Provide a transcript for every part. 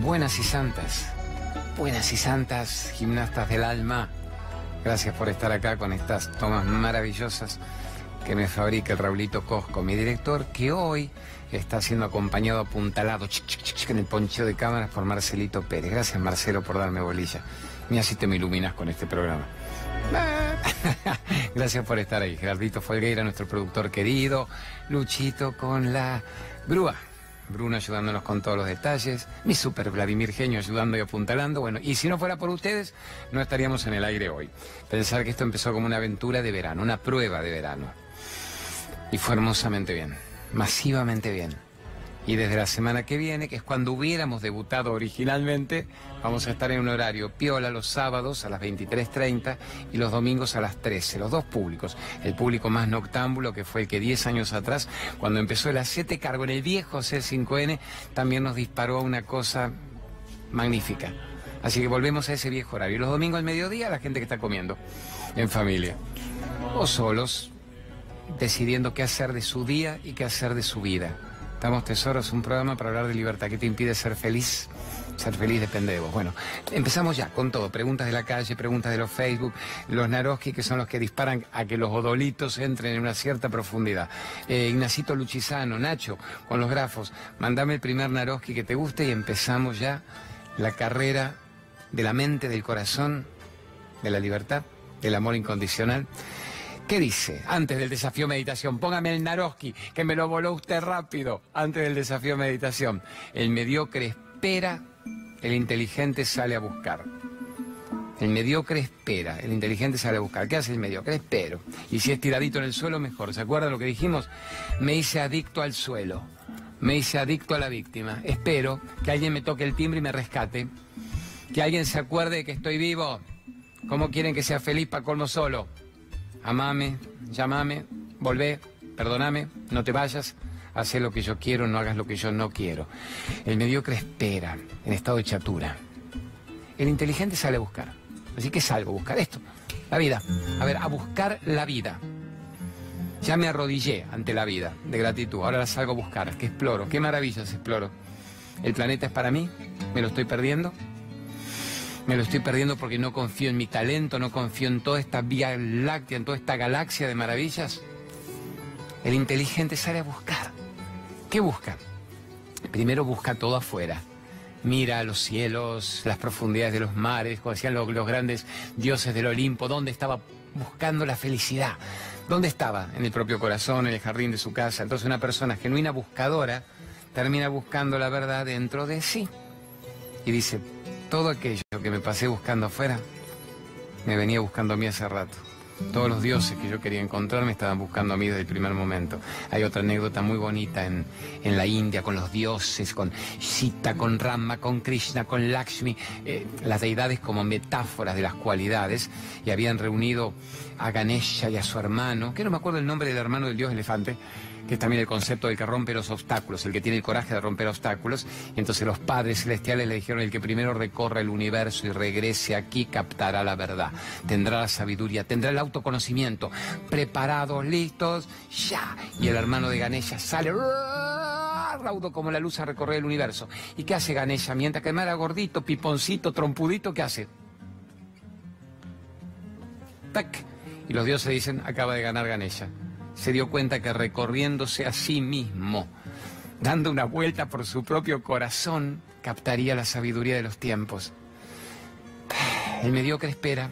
buenas y santas, buenas y santas gimnastas del alma, gracias por estar acá con estas tomas maravillosas que me fabrica el Raulito Cosco, mi director, que hoy está siendo acompañado apuntalado en el poncheo de cámaras por Marcelito Pérez. Gracias Marcelo por darme bolilla. Mira si te me iluminas con este programa. Gracias por estar ahí. Gerardito Folgueira, nuestro productor querido. Luchito con la grúa. Bruno ayudándonos con todos los detalles, mi super Vladimir Genio ayudando y apuntalando. Bueno, y si no fuera por ustedes, no estaríamos en el aire hoy. Pensar que esto empezó como una aventura de verano, una prueba de verano. Y fue hermosamente bien, masivamente bien. Y desde la semana que viene, que es cuando hubiéramos debutado originalmente, vamos a estar en un horario piola los sábados a las 23.30 y los domingos a las 13, los dos públicos. El público más noctámbulo, que fue el que 10 años atrás, cuando empezó el A7 cargo en el viejo C5N, también nos disparó una cosa magnífica. Así que volvemos a ese viejo horario. Y los domingos al mediodía, la gente que está comiendo en familia. O solos, decidiendo qué hacer de su día y qué hacer de su vida. Estamos Tesoros, un programa para hablar de libertad. ¿Qué te impide ser feliz? Ser feliz depende de vos. Bueno, empezamos ya con todo. Preguntas de la calle, preguntas de los Facebook, los Naroski, que son los que disparan a que los odolitos entren en una cierta profundidad. Eh, Ignacito Luchizano, Nacho, con los grafos. Mandame el primer Naroski que te guste y empezamos ya la carrera de la mente, del corazón, de la libertad, del amor incondicional. ¿Qué dice? Antes del desafío meditación, póngame el Naroski, que me lo voló usted rápido. Antes del desafío meditación, el mediocre espera, el inteligente sale a buscar. El mediocre espera, el inteligente sale a buscar. ¿Qué hace el mediocre? Espero. Y si es tiradito en el suelo, mejor. ¿Se acuerda lo que dijimos? Me hice adicto al suelo. Me hice adicto a la víctima. Espero que alguien me toque el timbre y me rescate. Que alguien se acuerde de que estoy vivo. ¿Cómo quieren que sea feliz para colmo solo? Amame, llámame, volvé, perdóname, no te vayas, haz lo que yo quiero, no hagas lo que yo no quiero. El mediocre espera, en estado de chatura. El inteligente sale a buscar. Así que salgo a buscar esto, la vida. A ver, a buscar la vida. Ya me arrodillé ante la vida de gratitud, ahora la salgo a buscar, que exploro, qué maravillas exploro. El planeta es para mí, me lo estoy perdiendo, me lo estoy perdiendo porque no confío en mi talento, no confío en toda esta vía láctea, en toda esta galaxia de maravillas. El inteligente sale a buscar. ¿Qué busca? Primero busca todo afuera. Mira los cielos, las profundidades de los mares, como decían los, los grandes dioses del Olimpo, ¿dónde estaba buscando la felicidad? ¿Dónde estaba? En el propio corazón, en el jardín de su casa. Entonces una persona genuina buscadora termina buscando la verdad dentro de sí. Y dice, todo aquello que me pasé buscando afuera, me venía buscando a mí hace rato. Todos los dioses que yo quería encontrar me estaban buscando a mí desde el primer momento. Hay otra anécdota muy bonita en, en la India con los dioses, con Sita, con Rama, con Krishna, con Lakshmi, eh, las deidades como metáforas de las cualidades, y habían reunido a Ganesha y a su hermano, que no me acuerdo el nombre del hermano del dios elefante, que es también el concepto del que rompe los obstáculos, el que tiene el coraje de romper obstáculos. Y entonces los padres celestiales le dijeron, el que primero recorre el universo y regrese aquí captará la verdad, tendrá la sabiduría, tendrá el autoconocimiento. Preparados, listos, ya. Y el hermano de Ganesha sale raudo como la luz a recorrer el universo. ¿Y qué hace Ganesha? Mientras que era gordito, piponcito, trompudito, ¿qué hace? ¡Tac! Y los dioses dicen, acaba de ganar Ganesha se dio cuenta que recorriéndose a sí mismo, dando una vuelta por su propio corazón, captaría la sabiduría de los tiempos. El mediocre espera,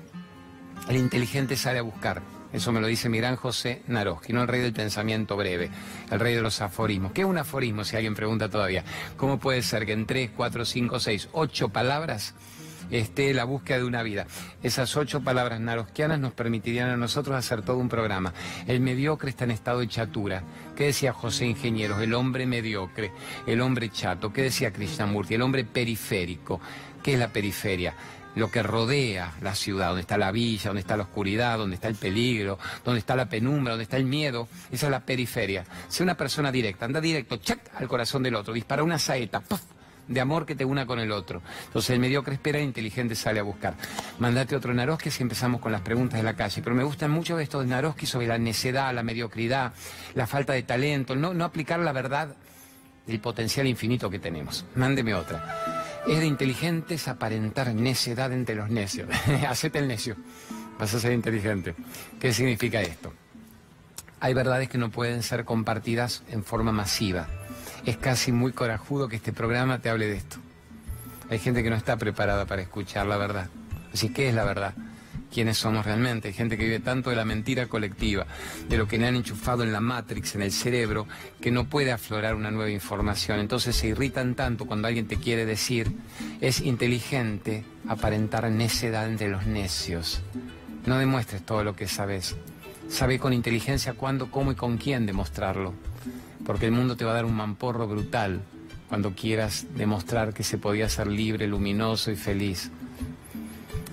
el inteligente sale a buscar. Eso me lo dice mi gran José Naroski, no el rey del pensamiento breve, el rey de los aforismos. ¿Qué es un aforismo? Si alguien pregunta todavía. ¿Cómo puede ser que en tres, cuatro, cinco, seis, ocho palabras esté la búsqueda de una vida. Esas ocho palabras naroskianas nos permitirían a nosotros hacer todo un programa. El mediocre está en estado de chatura. ¿Qué decía José Ingenieros? El hombre mediocre, el hombre chato. ¿Qué decía Krishnamurti? El hombre periférico. ¿Qué es la periferia? lo que rodea la ciudad, donde está la villa, donde está la oscuridad, donde está el peligro, donde está la penumbra, donde está el miedo. Esa es la periferia. Sea una persona directa, anda directo, chac, al corazón del otro, dispara una saeta, ¡puff! De amor que te una con el otro. Entonces el mediocre espera, el inteligente sale a buscar. Mandate otro Naroski si empezamos con las preguntas de la calle. Pero me gustan mucho estos Naroski sobre la necedad, la mediocridad, la falta de talento, no, no aplicar la verdad del potencial infinito que tenemos. Mándeme otra. Es de inteligentes aparentar necedad entre los necios. Hacete el necio. Vas a ser inteligente. ¿Qué significa esto? Hay verdades que no pueden ser compartidas en forma masiva. Es casi muy corajudo que este programa te hable de esto. Hay gente que no está preparada para escuchar la verdad. Así, ¿qué es la verdad? quiénes somos realmente. Hay gente que vive tanto de la mentira colectiva, de lo que le han enchufado en la Matrix, en el cerebro, que no puede aflorar una nueva información. Entonces se irritan tanto cuando alguien te quiere decir, es inteligente aparentar necedad entre los necios. No demuestres todo lo que sabes. Sabe con inteligencia cuándo, cómo y con quién demostrarlo. Porque el mundo te va a dar un mamporro brutal cuando quieras demostrar que se podía ser libre, luminoso y feliz.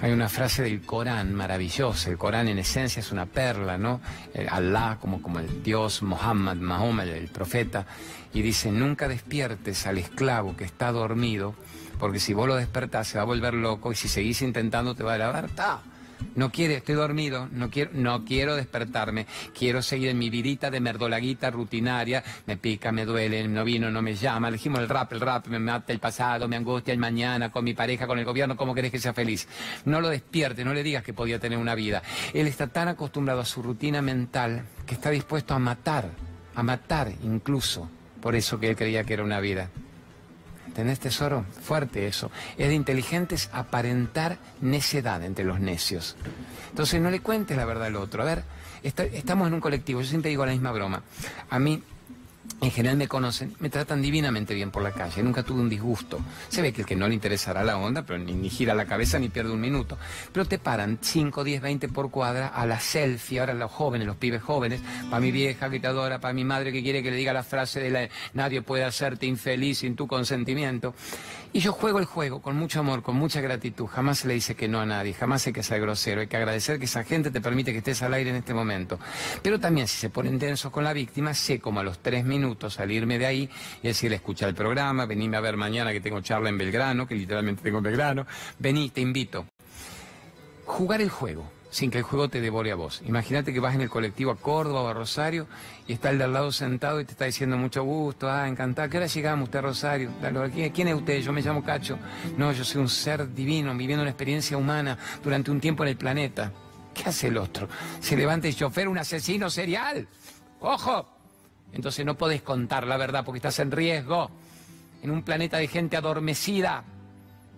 Hay una frase del Corán maravillosa. El Corán en esencia es una perla, ¿no? Eh, Allah como, como el Dios, Muhammad, Mahoma, el profeta. Y dice, nunca despiertes al esclavo que está dormido, porque si vos lo despertás se va a volver loco y si seguís intentando te va a lavar. ¡Ta! No quiere, estoy dormido, no quiero, no quiero despertarme, quiero seguir en mi vidita de merdolaguita rutinaria, me pica, me duele, no vino, no me llama, elegimos el rap, el rap, me mata el pasado, me angustia el mañana, con mi pareja, con el gobierno, ¿cómo querés que sea feliz? No lo despierte, no le digas que podía tener una vida. Él está tan acostumbrado a su rutina mental que está dispuesto a matar, a matar incluso, por eso que él creía que era una vida. ¿Tenés tesoro? Fuerte eso. Es de inteligentes aparentar necedad entre los necios. Entonces no le cuentes la verdad al otro. A ver, estamos en un colectivo, yo siempre digo la misma broma. A mí en general me conocen, me tratan divinamente bien por la calle, nunca tuve un disgusto. Se ve que el que no le interesará la onda, pero ni, gira la cabeza ni pierde un minuto. Pero te paran 5, 10, 20 por cuadra a la selfie, ahora los jóvenes, los pibes jóvenes, para mi vieja gritadora, para mi madre que quiere que le diga la frase de la nadie puede hacerte infeliz sin tu consentimiento. Y yo juego el juego con mucho amor, con mucha gratitud. Jamás se le dice que no a nadie, jamás hay que ser grosero. Hay que agradecer que esa gente te permite que estés al aire en este momento. Pero también si se ponen tensos con la víctima, sé como a los tres minutos salirme de ahí y decirle, escucha el programa, venime a ver mañana que tengo charla en Belgrano, que literalmente tengo en Belgrano. Vení, te invito. Jugar el juego sin que el juego te devore a vos. Imagínate que vas en el colectivo a Córdoba o a Rosario y está el de al lado sentado y te está diciendo mucho gusto, ah, encantado, ¿qué hora llegamos usted a Rosario? ¿Quién es usted? Yo me llamo Cacho. No, yo soy un ser divino viviendo una experiencia humana durante un tiempo en el planeta. ¿Qué hace el otro? Se levanta el chofer, un asesino serial. ¡Ojo! Entonces no podés contar la verdad porque estás en riesgo. En un planeta de gente adormecida,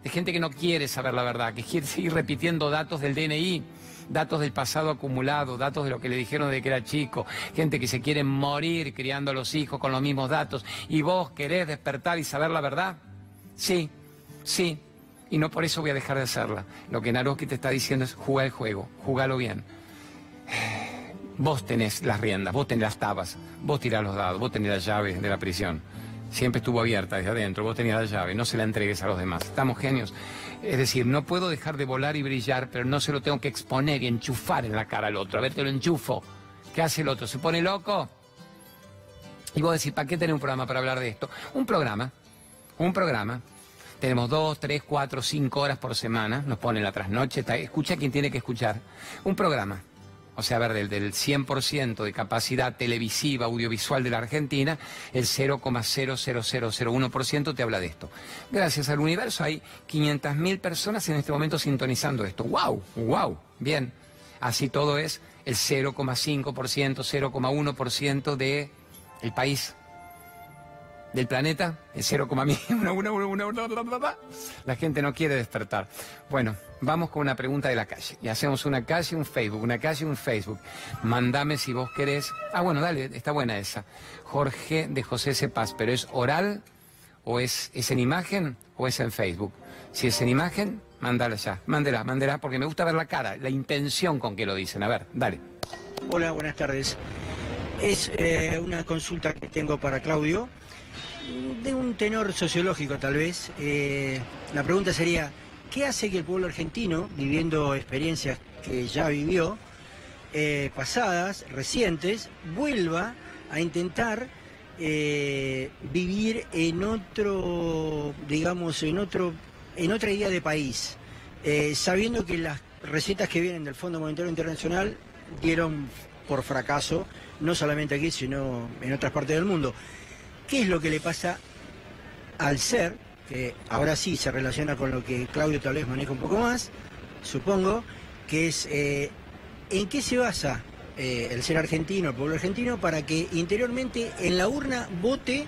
de gente que no quiere saber la verdad, que quiere seguir repitiendo datos del DNI datos del pasado acumulado, datos de lo que le dijeron de que era chico, gente que se quiere morir criando a los hijos con los mismos datos, y vos querés despertar y saber la verdad. Sí, sí, y no por eso voy a dejar de hacerla. Lo que Naroski te está diciendo es jugar el juego, jugalo bien. Vos tenés las riendas, vos tenés las tabas, vos tirás los dados, vos tenés las llaves de la prisión. Siempre estuvo abierta desde adentro, vos tenías la llave, no se la entregues a los demás. Estamos genios. Es decir, no puedo dejar de volar y brillar, pero no se lo tengo que exponer y enchufar en la cara al otro. A ver, te lo enchufo. ¿Qué hace el otro? ¿Se pone loco? Y vos decís, ¿para qué tener un programa para hablar de esto? Un programa, un programa. Tenemos dos, tres, cuatro, cinco horas por semana. Nos ponen la trasnoche. Escucha quien tiene que escuchar. Un programa o sea, a ver, del, del 100% de capacidad televisiva, audiovisual de la Argentina, el 0,00001% te habla de esto. Gracias al universo hay 500.000 personas en este momento sintonizando esto. ¡Wow! ¡Wow! Bien. Así todo es el 0,5%, 0,1% del el país del planeta, el 0,1. La gente no quiere despertar. Bueno, vamos con una pregunta de la calle. Y hacemos una calle, un Facebook, una calle, un Facebook. Mandame si vos querés. Ah, bueno, dale, está buena esa. Jorge de José Cepaz, pero ¿es oral o es, es en imagen o es en Facebook? Si es en imagen, mándala ya. Mándela, mándela, porque me gusta ver la cara, la intención con que lo dicen. A ver, dale. Hola, buenas tardes. Es eh, una consulta que tengo para Claudio de un tenor sociológico tal vez, eh, la pregunta sería, ¿qué hace que el pueblo argentino, viviendo experiencias que ya vivió, eh, pasadas, recientes, vuelva a intentar eh, vivir en otro, digamos, en otro, en otra idea de país, sabiendo que las recetas que vienen del Fondo Monetario Internacional dieron por fracaso, no solamente aquí, sino en otras partes del mundo. ¿Qué es lo que le pasa al ser, que ahora sí se relaciona con lo que Claudio tal vez maneja un poco más, supongo, que es eh, en qué se basa eh, el ser argentino, el pueblo argentino, para que interiormente en la urna vote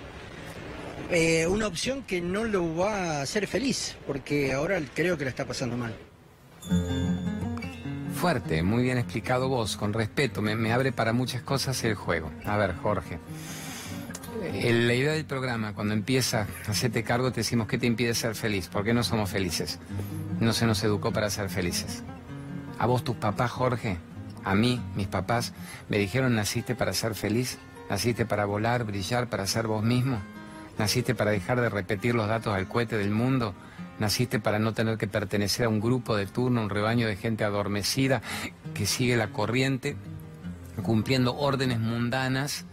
eh, una opción que no lo va a hacer feliz, porque ahora creo que la está pasando mal. Fuerte, muy bien explicado vos, con respeto, me, me abre para muchas cosas el juego. A ver, Jorge. La idea del programa, cuando empieza, hacete cargo, te decimos qué te impide ser feliz, ¿por qué no somos felices? No se nos educó para ser felices. A vos, tus papás, Jorge, a mí, mis papás, me dijeron, naciste para ser feliz, naciste para volar, brillar, para ser vos mismo, naciste para dejar de repetir los datos al cohete del mundo, naciste para no tener que pertenecer a un grupo de turno, un rebaño de gente adormecida que sigue la corriente, cumpliendo órdenes mundanas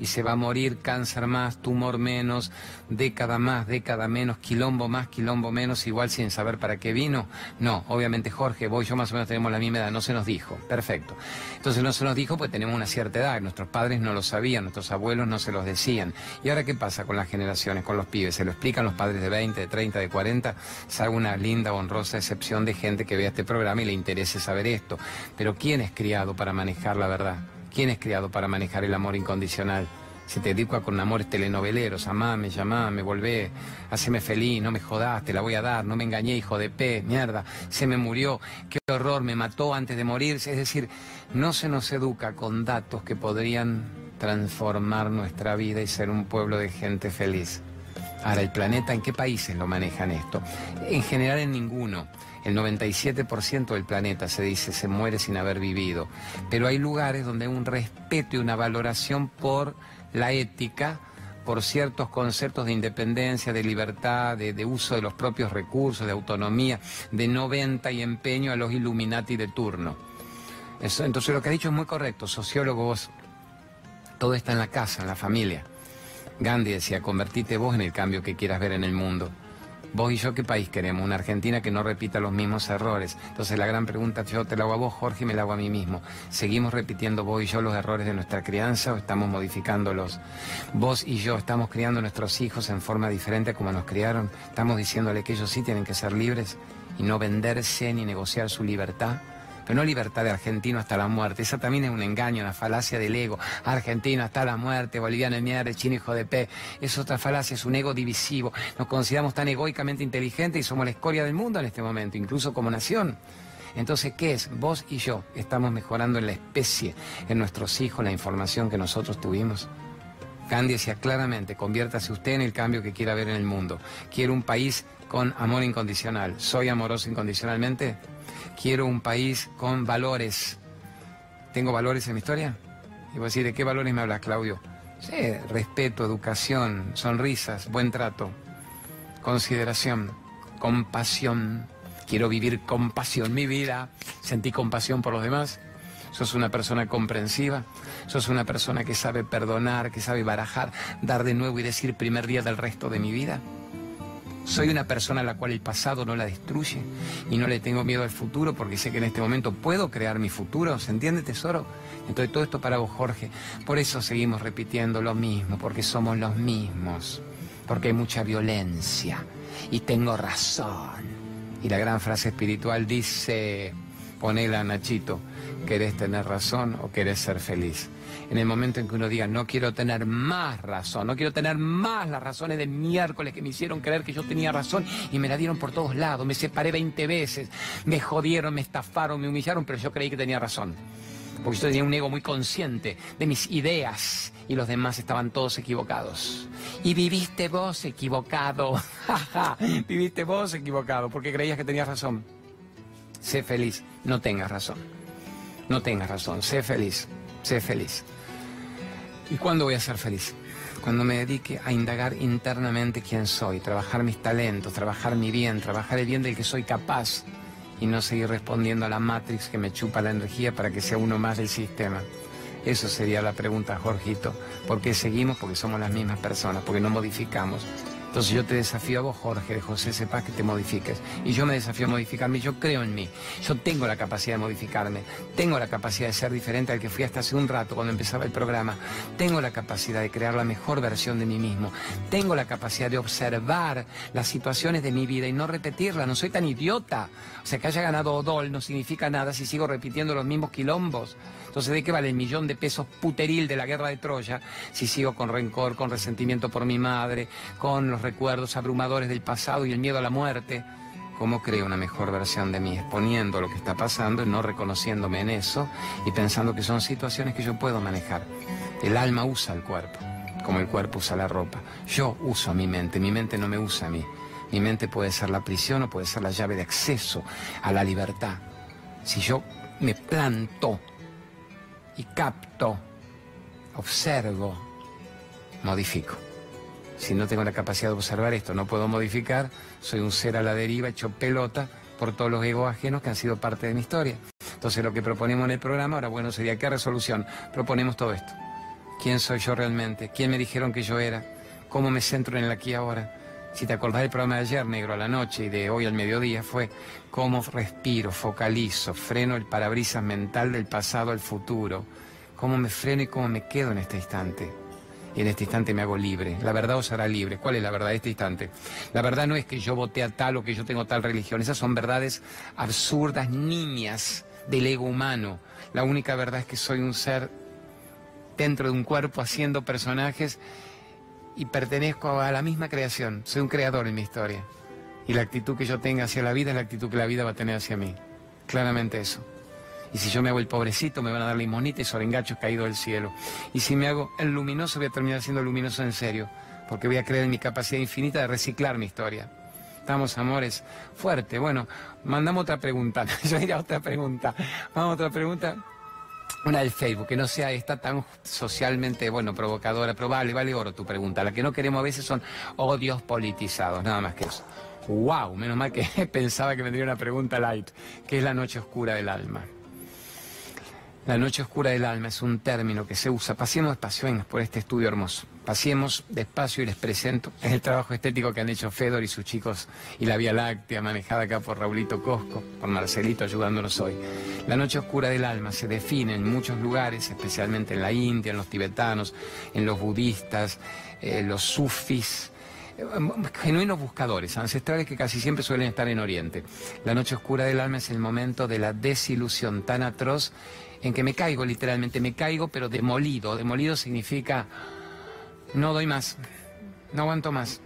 y se va a morir cáncer más, tumor menos, década más, década menos, quilombo más, quilombo menos, igual sin saber para qué vino. No, obviamente Jorge, vos y yo más o menos tenemos la misma edad, no se nos dijo. Perfecto. Entonces no se nos dijo pues tenemos una cierta edad, nuestros padres no lo sabían, nuestros abuelos no se los decían. ¿Y ahora qué pasa con las generaciones, con los pibes? ¿Se lo explican los padres de 20, de 30, de 40? Salga una linda, honrosa excepción de gente que vea este programa y le interese saber esto. Pero ¿quién es criado para manejar la verdad? ¿Quién es criado para manejar el amor incondicional? Se te dedica con amores telenoveleros, amame, llamame, volvé, haceme feliz, no me jodas, te la voy a dar, no me engañé, hijo de pe, mierda, se me murió, qué horror, me mató antes de morirse. Es decir, no se nos educa con datos que podrían transformar nuestra vida y ser un pueblo de gente feliz. Ahora, el planeta, ¿en qué países lo manejan esto? En general en ninguno. El 97% del planeta se dice se muere sin haber vivido. Pero hay lugares donde hay un respeto y una valoración por la ética, por ciertos conceptos de independencia, de libertad, de, uso de los propios recursos, de autonomía, de no venta y empeño a los Illuminati de turno. Entonces lo que ha dicho es muy correcto, sociólogo vos. Todo está en la casa, en la familia. Gandhi decía, convertite vos en el cambio que quieras ver en el mundo. Vos y yo, ¿qué país queremos? Una Argentina que no repita los mismos errores. Entonces la gran pregunta, yo te la hago a vos, Jorge, y me la hago a mí mismo. ¿Seguimos repitiendo vos y yo los errores de nuestra crianza o estamos modificándolos? Vos y yo estamos criando a nuestros hijos en forma diferente a como nos criaron. Estamos diciéndole que ellos sí tienen que ser libres y no venderse ni negociar su libertad no libertad de argentino hasta la muerte. Esa también es un engaño, una falacia del ego. Argentino hasta la muerte, boliviano de mierda, chino hijo de pe. Es otra falacia, es un ego divisivo. Nos consideramos tan egoicamente inteligentes y somos la escoria del mundo en este momento, incluso como nación. Entonces, ¿qué es? Vos y yo estamos mejorando en la especie, en nuestros hijos, la información que nosotros tuvimos. Gandhi decía claramente, conviértase usted en el cambio que quiera ver en el mundo. Quiero un país con amor incondicional. ¿Soy amoroso incondicionalmente? Quiero un país con valores. ¿Tengo valores en mi historia? Y voy a decir, ¿de qué valores me hablas, Claudio? Sí, respeto, educación, sonrisas, buen trato, consideración, compasión. Quiero vivir compasión mi vida. Sentí compasión por los demás. Sos una persona comprensiva. Sos una persona que sabe perdonar, que sabe barajar, dar de nuevo y decir primer día del resto de mi vida. Soy una persona a la cual el pasado no la destruye y no le tengo miedo al futuro porque sé que en este momento puedo crear mi futuro. ¿Se entiende, tesoro? Entonces todo esto para vos, Jorge. Por eso seguimos repitiendo lo mismo, porque somos los mismos, porque hay mucha violencia y tengo razón. Y la gran frase espiritual dice, ponela Nachito, ¿querés tener razón o querés ser feliz? En el momento en que uno diga, no quiero tener más razón, no quiero tener más las razones de miércoles que me hicieron creer que yo tenía razón y me la dieron por todos lados, me separé 20 veces, me jodieron, me estafaron, me humillaron, pero yo creí que tenía razón. Porque yo tenía un ego muy consciente de mis ideas y los demás estaban todos equivocados. Y viviste vos equivocado. viviste vos equivocado porque creías que tenías razón. Sé feliz, no tengas razón. No tengas razón, sé feliz, sé feliz. ¿Y cuándo voy a ser feliz? Cuando me dedique a indagar internamente quién soy, trabajar mis talentos, trabajar mi bien, trabajar el bien del que soy capaz y no seguir respondiendo a la Matrix que me chupa la energía para que sea uno más del sistema. Eso sería la pregunta, Jorgito. ¿Por qué seguimos? Porque somos las mismas personas, porque no modificamos. Entonces yo te desafío a vos, Jorge, José Sepas, que te modifiques. Y yo me desafío a modificarme. Yo creo en mí. Yo tengo la capacidad de modificarme. Tengo la capacidad de ser diferente al que fui hasta hace un rato cuando empezaba el programa. Tengo la capacidad de crear la mejor versión de mí mismo. Tengo la capacidad de observar las situaciones de mi vida y no repetirlas. No soy tan idiota. O sea, que haya ganado Odol no significa nada si sigo repitiendo los mismos quilombos. Entonces, ¿de qué vale el millón de pesos puteril de la guerra de Troya si sigo con rencor, con resentimiento por mi madre, con los recuerdos abrumadores del pasado y el miedo a la muerte? ¿Cómo creo una mejor versión de mí? Exponiendo lo que está pasando y no reconociéndome en eso y pensando que son situaciones que yo puedo manejar. El alma usa el cuerpo, como el cuerpo usa la ropa. Yo uso mi mente, mi mente no me usa a mí. Mi mente puede ser la prisión o puede ser la llave de acceso a la libertad. Si yo me planto y capto, observo, modifico. Si no tengo la capacidad de observar esto, no puedo modificar, soy un ser a la deriva hecho pelota por todos los egos ajenos que han sido parte de mi historia. Entonces lo que proponemos en el programa, ahora bueno, sería qué resolución. Proponemos todo esto. ¿Quién soy yo realmente? ¿Quién me dijeron que yo era? ¿Cómo me centro en el aquí ahora? Si te acordás del programa de ayer, negro, a la noche y de hoy al mediodía, fue cómo respiro, focalizo, freno el parabrisas mental del pasado al futuro, cómo me freno y cómo me quedo en este instante. Y en este instante me hago libre. La verdad os hará libre. ¿Cuál es la verdad de este instante? La verdad no es que yo voté a tal o que yo tengo tal religión. Esas son verdades absurdas, niñas del ego humano. La única verdad es que soy un ser dentro de un cuerpo haciendo personajes y pertenezco a la misma creación. Soy un creador en mi historia. Y la actitud que yo tenga hacia la vida es la actitud que la vida va a tener hacia mí. Claramente eso. Y si yo me hago el pobrecito, me van a dar limonita y sorengachos caídos del cielo. Y si me hago el luminoso, voy a terminar siendo luminoso en serio. Porque voy a creer en mi capacidad infinita de reciclar mi historia. Estamos, amores, fuerte. Bueno, mandamos otra pregunta. yo iría a otra pregunta. Vamos a otra pregunta. Una del Facebook, que no sea esta tan socialmente, bueno, provocadora, pero vale, vale oro tu pregunta. La que no queremos a veces son odios politizados, nada más que eso. ¡Wow! Menos mal que pensaba que vendría una pregunta light, que es la noche oscura del alma. La noche oscura del alma es un término que se usa. Pasemos despacio por este estudio hermoso. Pasemos despacio y les presento. Es el trabajo estético que han hecho Fedor y sus chicos y la Vía Láctea, manejada acá por Raulito Cosco, por Marcelito ayudándonos hoy. La noche oscura del alma se define en muchos lugares, especialmente en la India, en los tibetanos, en los budistas, eh, los sufis, eh, genuinos buscadores, ancestrales que casi siempre suelen estar en Oriente. La noche oscura del alma es el momento de la desilusión tan atroz en que me caigo literalmente, me caigo pero demolido. Demolido significa no doy más, no aguanto más.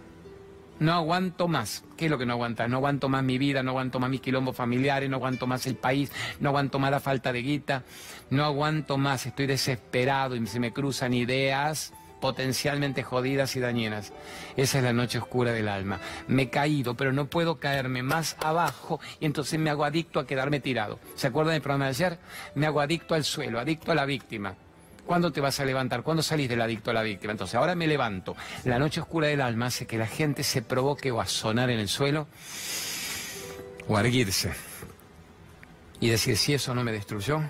No aguanto más. ¿Qué es lo que no aguanta? No aguanto más mi vida, no aguanto más mis quilombos familiares, no aguanto más el país, no aguanto más la falta de guita, no aguanto más, estoy desesperado y se me cruzan ideas potencialmente jodidas y dañinas. Esa es la noche oscura del alma. Me he caído, pero no puedo caerme más abajo y entonces me hago adicto a quedarme tirado. ¿Se acuerdan del programa de ayer? Me hago adicto al suelo, adicto a la víctima. ¿Cuándo te vas a levantar? ¿Cuándo salís del adicto a la víctima? Entonces, ahora me levanto. La noche oscura del alma hace que la gente se provoque o a sonar en el suelo o a erguirse y decir, si eso no me destruyó,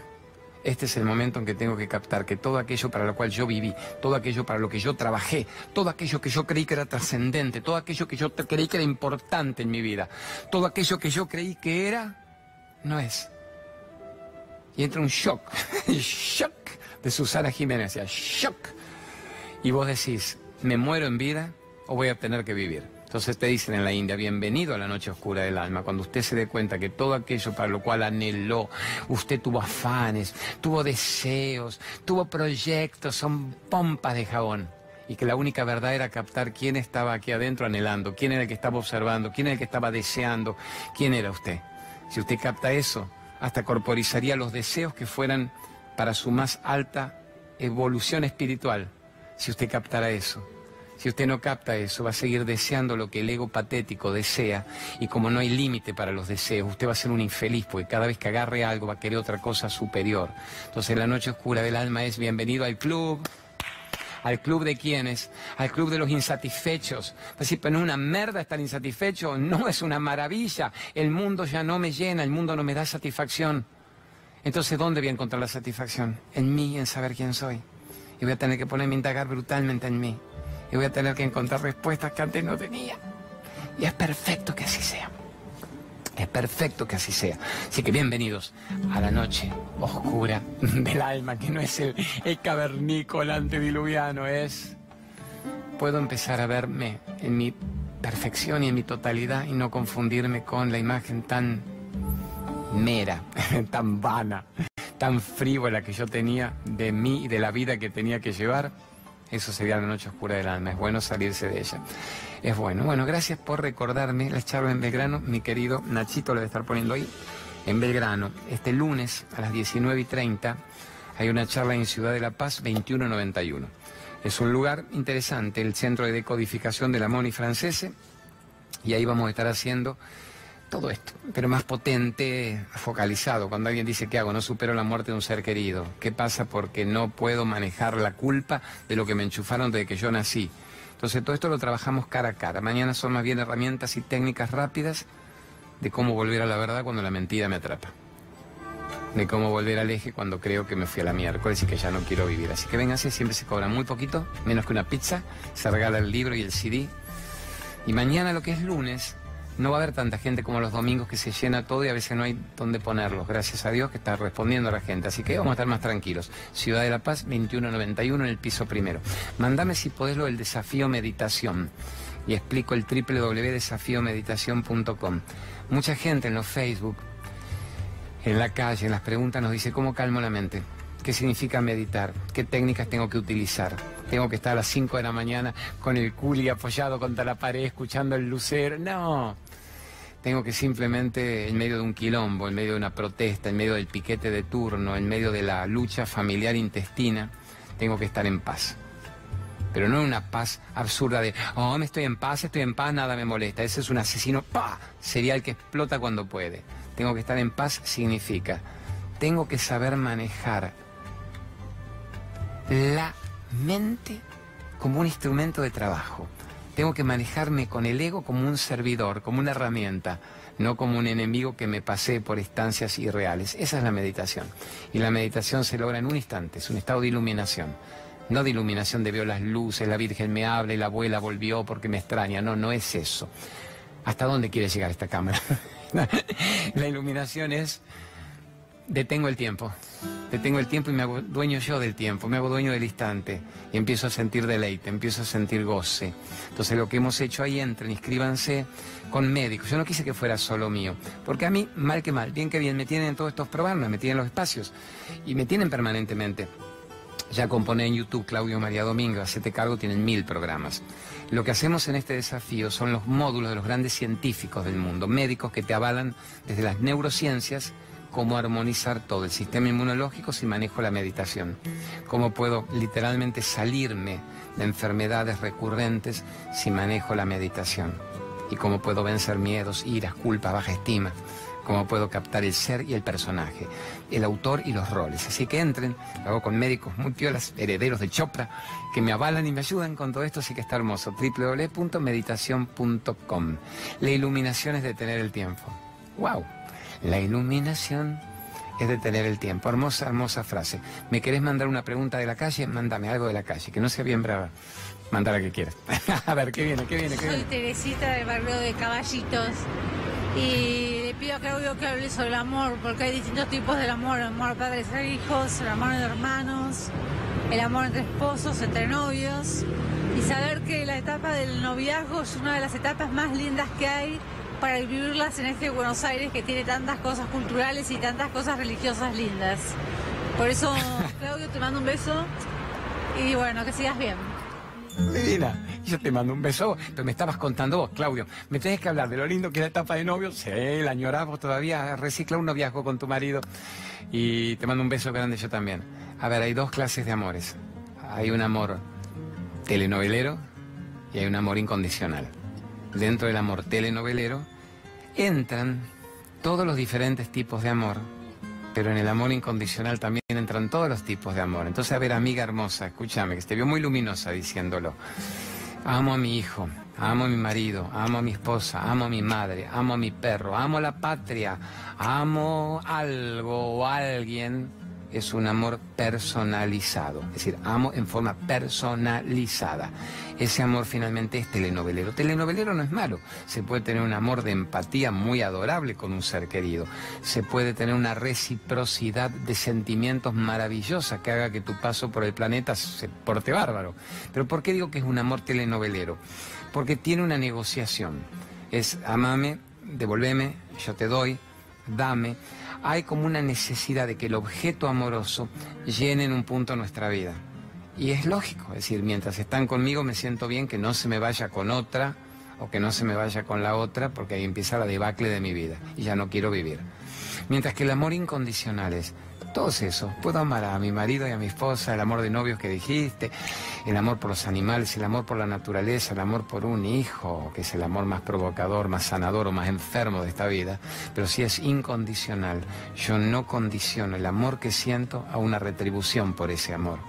este es el momento en que tengo que captar que todo aquello para lo cual yo viví, todo aquello para lo que yo trabajé, todo aquello que yo creí que era trascendente, todo aquello que yo creí que era importante en mi vida, todo aquello que yo creí que era, no es. Y entra un shock, shock de Susana Jiménez, shock. Y vos decís, ¿me muero en vida o voy a tener que vivir? Entonces te dicen en la India, bienvenido a la noche oscura del alma, cuando usted se dé cuenta que todo aquello para lo cual anheló, usted tuvo afanes, tuvo deseos, tuvo proyectos, son pompas de jabón. Y que la única verdad era captar quién estaba aquí adentro anhelando, quién era el que estaba observando, quién era el que estaba deseando, quién era usted. Si usted capta eso, hasta corporizaría los deseos que fueran para su más alta evolución espiritual, si usted captara eso. Si usted no capta eso, va a seguir deseando lo que el ego patético desea y como no hay límite para los deseos, usted va a ser un infeliz porque cada vez que agarre algo va a querer otra cosa superior. Entonces la noche oscura del alma es bienvenido al club. ¿Al club de quiénes? Al club de los insatisfechos. Pues pero es una merda estar insatisfecho, no es una maravilla. El mundo ya no me llena, el mundo no me da satisfacción. Entonces, ¿dónde voy a encontrar la satisfacción? En mí, en saber quién soy. Y voy a tener que ponerme a indagar brutalmente en mí. Y voy a tener que encontrar respuestas que antes no tenía. Y es perfecto que así sea. Es perfecto que así sea. Así que bienvenidos a la noche oscura del alma, que no es el, el cavernícola antediluviano, es... Puedo empezar a verme en mi perfección y en mi totalidad y no confundirme con la imagen tan mera, tan vana, tan frívola que yo tenía de mí y de la vida que tenía que llevar. Eso sería la noche oscura del alma. Es bueno salirse de ella. Es bueno. Bueno, gracias por recordarme la charla en Belgrano. Mi querido Nachito lo debe estar poniendo ahí. En Belgrano, este lunes a las 19 y 30 hay una charla en Ciudad de la Paz 2191. Es un lugar interesante, el Centro de Decodificación de la Moni Francese. Y ahí vamos a estar haciendo todo esto, pero más potente, focalizado. Cuando alguien dice, ¿qué hago? No supero la muerte de un ser querido. ¿Qué pasa? Porque no puedo manejar la culpa de lo que me enchufaron desde que yo nací. Entonces todo esto lo trabajamos cara a cara. Mañana son más bien herramientas y técnicas rápidas de cómo volver a la verdad cuando la mentira me atrapa. De cómo volver al eje cuando creo que me fui a la miércoles y que ya no quiero vivir. Así que vénganse, siempre se cobra muy poquito, menos que una pizza, se regala el libro y el CD. Y mañana lo que es lunes, no va a haber tanta gente como los domingos que se llena todo y a veces no hay dónde ponerlos. Gracias a Dios que está respondiendo a la gente. Así que vamos a estar más tranquilos. Ciudad de la Paz, 2191 en el piso primero. Mándame si podés lo del desafío meditación. Y explico el www.desafiomeditación.com. Mucha gente en los Facebook, en la calle, en las preguntas nos dice, ¿cómo calmo la mente? ¿Qué significa meditar? ¿Qué técnicas tengo que utilizar? Tengo que estar a las 5 de la mañana con el culi apoyado contra la pared, escuchando el lucero. No, tengo que simplemente, en medio de un quilombo, en medio de una protesta, en medio del piquete de turno, en medio de la lucha familiar intestina, tengo que estar en paz. Pero no una paz absurda de, oh, me estoy en paz, estoy en paz, nada me molesta. Ese es un asesino, ¡pa! Sería el que explota cuando puede. Tengo que estar en paz significa, tengo que saber manejar la mente como un instrumento de trabajo. Tengo que manejarme con el ego como un servidor, como una herramienta, no como un enemigo que me pase por instancias irreales. Esa es la meditación. Y la meditación se logra en un instante, es un estado de iluminación. No de iluminación de veo las luces, la Virgen me habla y la abuela volvió porque me extraña. No, no es eso. ¿Hasta dónde quiere llegar esta cámara? la iluminación es detengo el tiempo. Detengo el tiempo y me hago dueño yo del tiempo, me hago dueño del instante y empiezo a sentir deleite, empiezo a sentir goce. Entonces lo que hemos hecho ahí, entren, inscríbanse con médicos. Yo no quise que fuera solo mío, porque a mí, mal que mal, bien que bien, me tienen en todos estos programas, me tienen los espacios y me tienen permanentemente. Ya componé en YouTube Claudio María Domingo, hacete cargo, tienen mil programas. Lo que hacemos en este desafío son los módulos de los grandes científicos del mundo, médicos que te avalan desde las neurociencias, cómo armonizar todo el sistema inmunológico si manejo la meditación, cómo puedo literalmente salirme de enfermedades recurrentes si manejo la meditación y cómo puedo vencer miedos, iras, culpas, baja estima, cómo puedo captar el ser y el personaje, el autor y los roles. Así que entren, lo hago con médicos muy piolas, herederos de Chopra, que me avalan y me ayudan con todo esto, así que está hermoso. www.meditación.com. La iluminación es de tener el tiempo. ¡Wow! La iluminación es detener el tiempo. Hermosa, hermosa frase. ¿Me querés mandar una pregunta de la calle? Mándame algo de la calle, que no sea bien brava. Manda la que quieras. a ver, ¿qué viene? ¿Qué viene? ¿Qué Soy Teresita del barrio de Caballitos. Y le pido a Claudio que hable sobre el amor, porque hay distintos tipos del amor. El amor padres e hijos, el amor de hermanos, el amor entre esposos, entre novios. Y saber que la etapa del noviazgo es una de las etapas más lindas que hay para vivirlas en este Buenos Aires que tiene tantas cosas culturales y tantas cosas religiosas lindas. Por eso, Claudio, te mando un beso y bueno, que sigas bien. Divina, yo te mando un beso, pero me estabas contando vos, Claudio. Me tenés que hablar de lo lindo que es la etapa de novio. Sí, la añorás todavía, recicla un noviazgo con tu marido. Y te mando un beso grande yo también. A ver, hay dos clases de amores. Hay un amor telenovelero y hay un amor incondicional dentro del amor telenovelero, entran todos los diferentes tipos de amor, pero en el amor incondicional también entran todos los tipos de amor. Entonces, a ver, amiga hermosa, escúchame, que te vio muy luminosa diciéndolo. Amo a mi hijo, amo a mi marido, amo a mi esposa, amo a mi madre, amo a mi perro, amo a la patria, amo algo o alguien, es un amor personalizado, es decir, amo en forma personalizada. Ese amor finalmente es telenovelero. Telenovelero no es malo, se puede tener un amor de empatía muy adorable con un ser querido, se puede tener una reciprocidad de sentimientos maravillosa que haga que tu paso por el planeta se porte bárbaro. Pero ¿por qué digo que es un amor telenovelero? Porque tiene una negociación. Es amame, devolveme, yo te doy, dame hay como una necesidad de que el objeto amoroso llene en un punto nuestra vida. Y es lógico, es decir, mientras están conmigo me siento bien que no se me vaya con otra o que no se me vaya con la otra porque ahí empieza la debacle de mi vida y ya no quiero vivir. Mientras que el amor incondicional es todos eso. Puedo amar a mi marido y a mi esposa, el amor de novios que dijiste, el amor por los animales, el amor por la naturaleza, el amor por un hijo, que es el amor más provocador, más sanador o más enfermo de esta vida. Pero si es incondicional, yo no condiciono el amor que siento a una retribución por ese amor.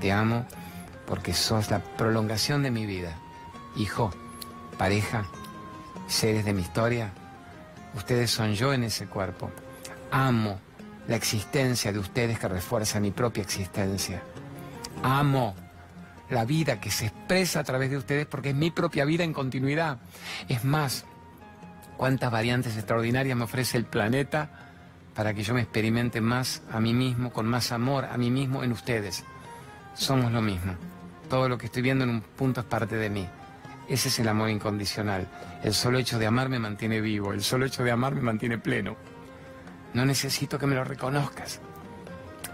Te amo porque sos la prolongación de mi vida. Hijo, pareja, seres de mi historia, ustedes son yo en ese cuerpo. Amo la existencia de ustedes que refuerza mi propia existencia. Amo la vida que se expresa a través de ustedes porque es mi propia vida en continuidad. Es más, cuántas variantes extraordinarias me ofrece el planeta para que yo me experimente más a mí mismo, con más amor a mí mismo en ustedes. Somos lo mismo. Todo lo que estoy viendo en un punto es parte de mí. Ese es el amor incondicional. El solo hecho de amar me mantiene vivo, el solo hecho de amar me mantiene pleno. No necesito que me lo reconozcas.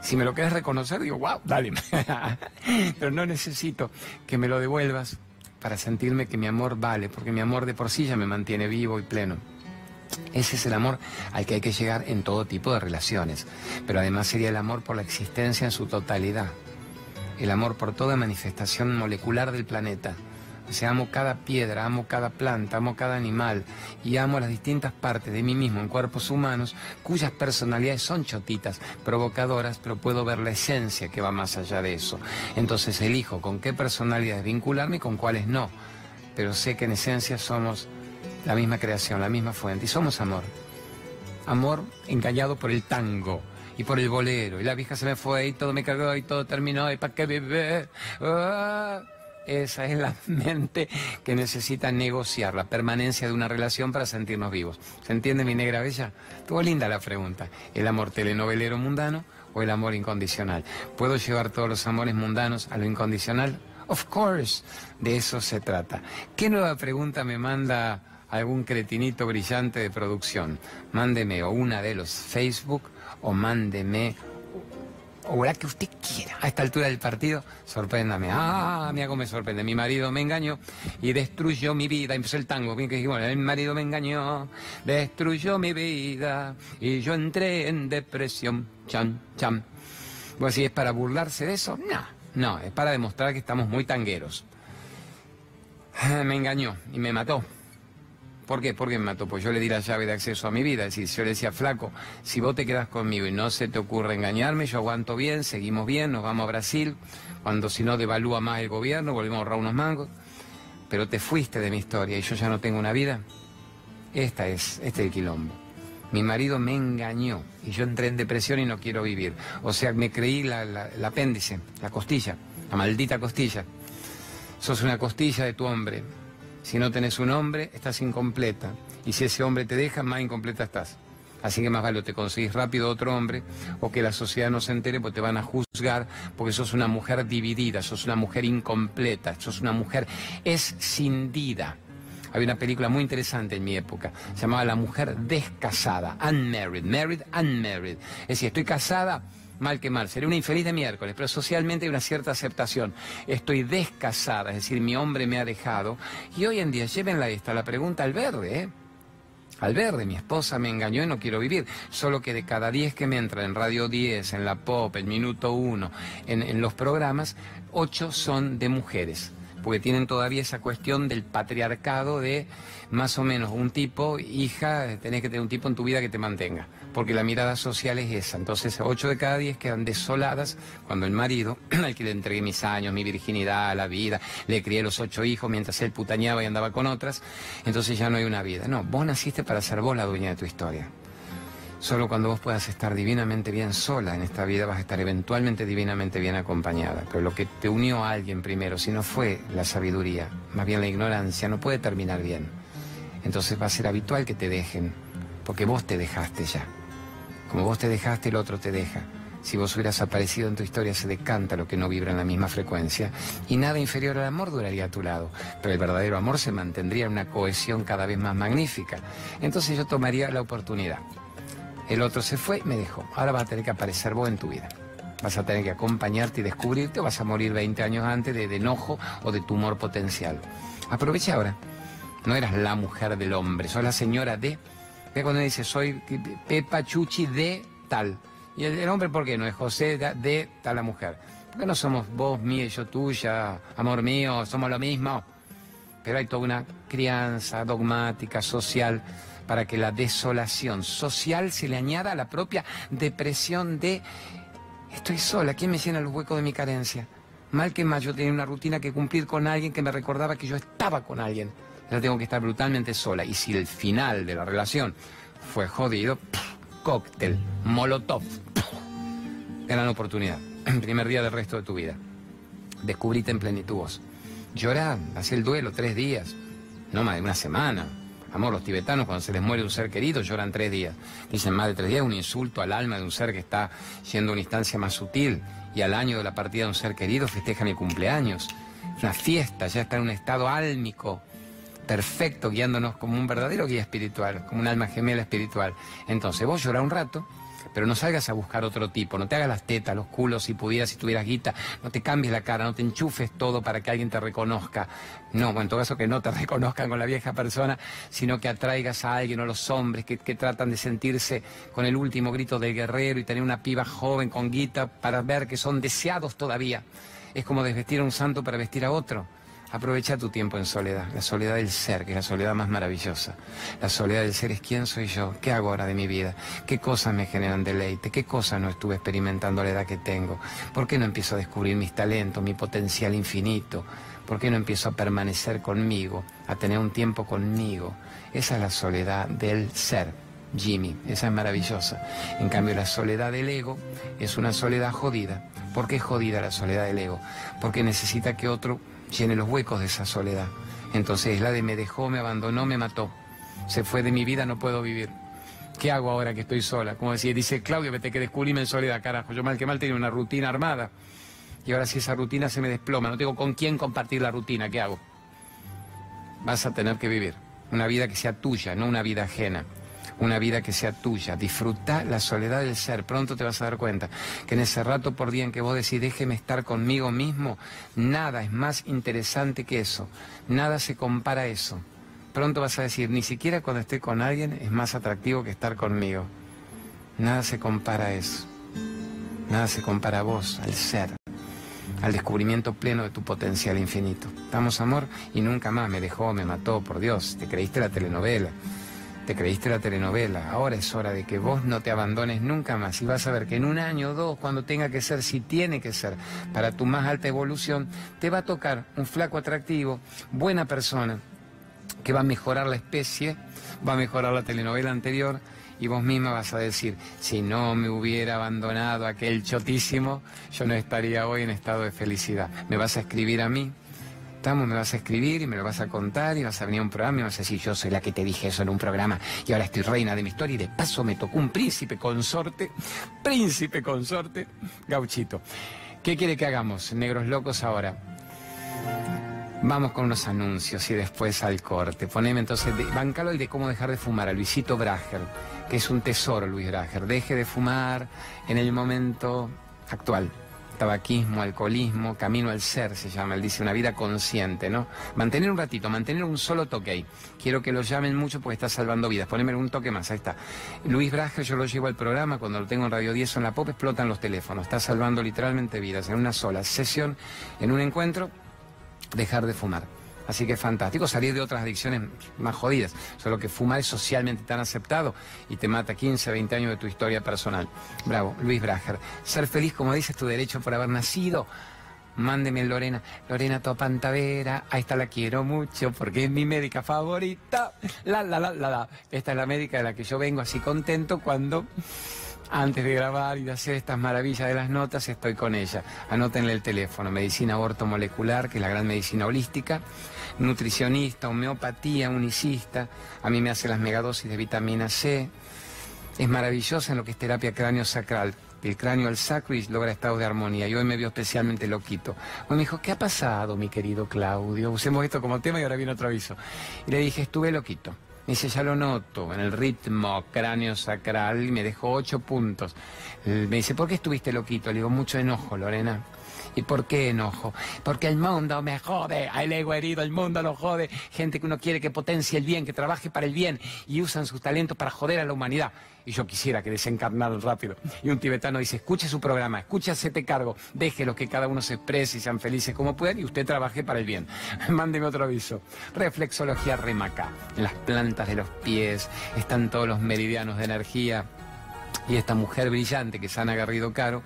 Si me lo quieres reconocer, digo, wow, dale. Pero no necesito que me lo devuelvas para sentirme que mi amor vale, porque mi amor de por sí ya me mantiene vivo y pleno. Ese es el amor al que hay que llegar en todo tipo de relaciones, pero además sería el amor por la existencia en su totalidad, el amor por toda manifestación molecular del planeta, o amo cada piedra, amo cada planta, amo cada animal y amo las distintas partes de mí mismo en cuerpos humanos cuyas personalidades son chotitas, provocadoras, pero puedo ver la esencia que va más allá de eso. Entonces elijo con qué personalidades vincularme y con cuáles no. Pero sé que en esencia somos la misma creación, la misma fuente y somos amor. Amor engañado por el tango y por el bolero. Y la vieja se me fue y todo me cagó y todo terminó y para qué vivir. Ah. Esa es la mente que necesita negociar la permanencia de una relación para sentirnos vivos. ¿Se entiende, mi negra bella? Estuvo linda la pregunta. ¿El amor telenovelero mundano o el amor incondicional? ¿Puedo llevar todos los amores mundanos a lo incondicional? Of course, de eso se trata. ¿Qué nueva pregunta me manda algún cretinito brillante de producción? Mándeme o una de los Facebook o mándeme o la que usted quiera. A esta altura del partido, sorpréndame. Ah, mira cómo me sorprende. Mi marido me engañó y destruyó mi vida. Empezó el tango. Que dijimos, marido me engañó, destruyó mi vida y yo entré en depresión. Chan, chan. Pues si es para burlarse de eso, no, no, es para demostrar que estamos muy tangueros. Me engañó y me mató. ¿Por qué? Porque me mató. Pues yo le di la llave de acceso a mi vida. Es decir, yo le decía, flaco, si vos te quedas conmigo y no se te ocurre engañarme, yo aguanto bien, seguimos bien, nos vamos a Brasil. Cuando si no devalúa más el gobierno, volvemos a ahorrar unos mangos. Pero te fuiste de mi historia y yo ya no tengo una vida. Esta es, este es el quilombo. Mi marido me engañó y yo entré en depresión y no quiero vivir. O sea, me creí la, el apéndice, la costilla, la maldita costilla. Sos una costilla de tu hombre. Si no tenés un hombre, estás incompleta. Y si ese hombre te deja, más incompleta estás. Así que más vale o te conseguís rápido otro hombre o que la sociedad no se entere porque te van a juzgar porque sos una mujer dividida, sos una mujer incompleta, sos una mujer escindida. Había una película muy interesante en mi época, se llamaba La mujer descasada, unmarried, married, unmarried. Es decir, estoy casada, mal que mal, seré una infeliz de miércoles, pero socialmente hay una cierta aceptación. Estoy descasada, es decir, mi hombre me ha dejado. Y hoy en día, llévenla esta, la pregunta al verde, ¿eh? Al verde, mi esposa me engañó y no quiero vivir. Solo que de cada 10 que me entra en Radio 10, en la Pop, en Minuto 1, en, en los programas, 8 son de mujeres porque tienen todavía esa cuestión del patriarcado de más o menos un tipo, hija, tenés que tener un tipo en tu vida que te mantenga, porque la mirada social es esa. Entonces, ocho de cada diez quedan desoladas cuando el marido, al que le entregué mis años, mi virginidad, la vida, le crié los ocho hijos mientras él putañaba y andaba con otras, entonces ya no hay una vida. No, vos naciste para ser vos la dueña de tu historia. Solo cuando vos puedas estar divinamente bien sola en esta vida vas a estar eventualmente divinamente bien acompañada. Pero lo que te unió a alguien primero, si no fue la sabiduría, más bien la ignorancia, no puede terminar bien. Entonces va a ser habitual que te dejen, porque vos te dejaste ya. Como vos te dejaste, el otro te deja. Si vos hubieras aparecido en tu historia, se decanta lo que no vibra en la misma frecuencia y nada inferior al amor duraría a tu lado. Pero el verdadero amor se mantendría en una cohesión cada vez más magnífica. Entonces yo tomaría la oportunidad. El otro se fue, me dejó. Ahora vas a tener que aparecer vos en tu vida. Vas a tener que acompañarte y descubrirte o vas a morir 20 años antes de, enojo o de tumor potencial. Aprovecha ahora. No eras la mujer del hombre, sos la señora de... Ve cuando dice, soy Pepa Chuchi de tal. Y el, hombre, ¿por qué no es José de, tal la mujer? Porque no somos vos, mía y yo tuya, amor mío, somos lo mismo. Pero hay toda una crianza dogmática, social, para que la desolación social se le añada a la propia depresión de estoy sola, ¿quién me llena los huecos de mi carencia? Mal que más, yo tenía una rutina que cumplir con alguien que me recordaba que yo estaba con alguien. Ahora tengo que estar brutalmente sola. Y si el final de la relación fue jodido, cóctel, molotov, gran oportunidad. Primer día del resto de tu vida. Descubrite en plenitud vos. Llorá, hacé el duelo tres días, no más de una semana. Amor, los tibetanos cuando se les muere un ser querido lloran tres días. Dicen más de tres días, un insulto al alma de un ser que está siendo una instancia más sutil. Y al año de la partida de un ser querido festejan el cumpleaños. Una fiesta, ya está en un estado álmico perfecto, guiándonos como un verdadero guía espiritual, como un alma gemela espiritual. Entonces vos llorá un rato, pero no salgas a buscar otro tipo, no te hagas las tetas, los culos si pudieras, si tuvieras guita, no te cambies la cara, no te enchufes todo para que alguien te reconozca. No, en todo caso que no te reconozcan con la vieja persona, sino que atraigas a alguien o los hombres que, que tratan de sentirse con el último grito del guerrero y tener una piba joven con guita para ver que son deseados todavía. Es como desvestir a un santo para vestir a otro. Aprovecha tu tiempo en soledad, la soledad del ser, que es la soledad más maravillosa. La soledad del ser es quién soy yo, qué hago ahora de mi vida, qué cosas me generan deleite, qué cosas no estuve experimentando a la edad que tengo, por qué no empiezo a descubrir mis talentos, mi potencial infinito, por qué no empiezo a permanecer conmigo, a tener un tiempo conmigo. Esa es la soledad del ser. Jimmy, esa es maravillosa. En cambio, la soledad del ego es una soledad jodida. ¿Por qué es jodida la soledad del ego? Porque necesita que otro llene los huecos de esa soledad. Entonces la de me dejó, me abandonó, me mató. Se fue de mi vida, no puedo vivir. ¿Qué hago ahora que estoy sola? Como decía, dice Claudio, vete que descubrirme en soledad, carajo. Yo mal que mal tenía una rutina armada. Y ahora si esa rutina se me desploma, no tengo con quién compartir la rutina, ¿qué hago? Vas a tener que vivir una vida que sea tuya, no una vida ajena una vida que sea tuya. Disfruta la soledad del ser. Pronto te vas a dar cuenta que en ese rato por día en que vos decís déjeme estar conmigo mismo, nada es más interesante que eso. Nada se compara a eso. Pronto vas a decir, ni siquiera cuando estoy con alguien es más atractivo que estar conmigo. Nada se compara a eso. Nada se compara a vos, al ser, al descubrimiento pleno de tu potencial infinito. Damos amor y nunca más me dejó, me mató, por Dios, te creíste la telenovela. Te creíste la telenovela, ahora es hora de que vos no te abandones nunca más y vas a ver que en un año o dos, cuando tenga que ser, si tiene que ser, para tu más alta evolución, te va a tocar un flaco atractivo, buena persona, que va a mejorar la especie, va a mejorar la telenovela anterior y vos misma vas a decir, si no me hubiera abandonado aquel chotísimo, yo no estaría hoy en estado de felicidad. Me vas a escribir a mí, me vas a escribir y me lo vas a contar y vas a venir a un programa y vas a decir, yo soy la que te dije eso en un programa y ahora estoy reina de mi historia y de paso me tocó un príncipe consorte, príncipe consorte, gauchito. ¿Qué quiere que hagamos, negros locos, ahora? Vamos con unos anuncios y después al corte. Poneme entonces, de, bancalo el de cómo dejar de fumar a Luisito Brager, que es un tesoro Luis Brager. Deje de fumar en el momento actual tabaquismo, alcoholismo, camino al ser se llama, él dice, una vida consciente, ¿no? Mantener un ratito, mantener un solo toque ahí. Quiero que lo llamen mucho porque está salvando vidas. Poneme un toque más, ahí está. Luis Braje, yo lo llevo al programa, cuando lo tengo en Radio 10 en la pop explotan los teléfonos. Está salvando literalmente vidas en una sola sesión, en un encuentro, dejar de fumar. Así que es fantástico salir de otras adicciones más jodidas. Solo que fumar es socialmente tan aceptado y te mata 15, 20 años de tu historia personal. Bravo, Luis Brager. Ser feliz, como dices, tu derecho por haber nacido. mándeme Lorena, Lorena Topantavera, ahí está la quiero mucho porque es mi médica favorita. La, la, la, la, la. Esta es la médica de la que yo vengo así contento cuando antes de grabar y de hacer estas maravillas de las notas, estoy con ella. Anótenle el teléfono, medicina aborto molecular, que es la gran medicina holística, nutricionista, homeopatía, unicista, a mí me hace las megadosis de vitamina C, es maravillosa en lo que es terapia cráneo sacral, el cráneo al sacro y logra estados de armonía. Y hoy me vio especialmente loquito. Hoy me dijo, ¿qué ha pasado, mi querido Claudio? Usemos esto como tema y ahora viene otro aviso. Y le dije, estuve loquito. Me dice, ya lo noto, en el ritmo cráneo sacral, y me dejó ocho puntos. Me dice, ¿por qué estuviste loquito? Le digo, mucho enojo, Lorena. ¿Y por qué enojo? Porque el mundo me jode, el ego herido, el mundo lo jode. Gente que uno quiere que potencie el bien, que trabaje para el bien y usan sus talentos para joder a la humanidad. Y yo quisiera que desencarnaran rápido. Y un tibetano dice, escuche su programa, escuche, te cargo, déjelo que cada uno se exprese y sean felices como puedan y usted trabaje para el bien. Mándeme otro aviso. Reflexología Remaca. En las plantas de los pies están todos los meridianos de energía. Y esta mujer brillante que es Ana Garrido Caro,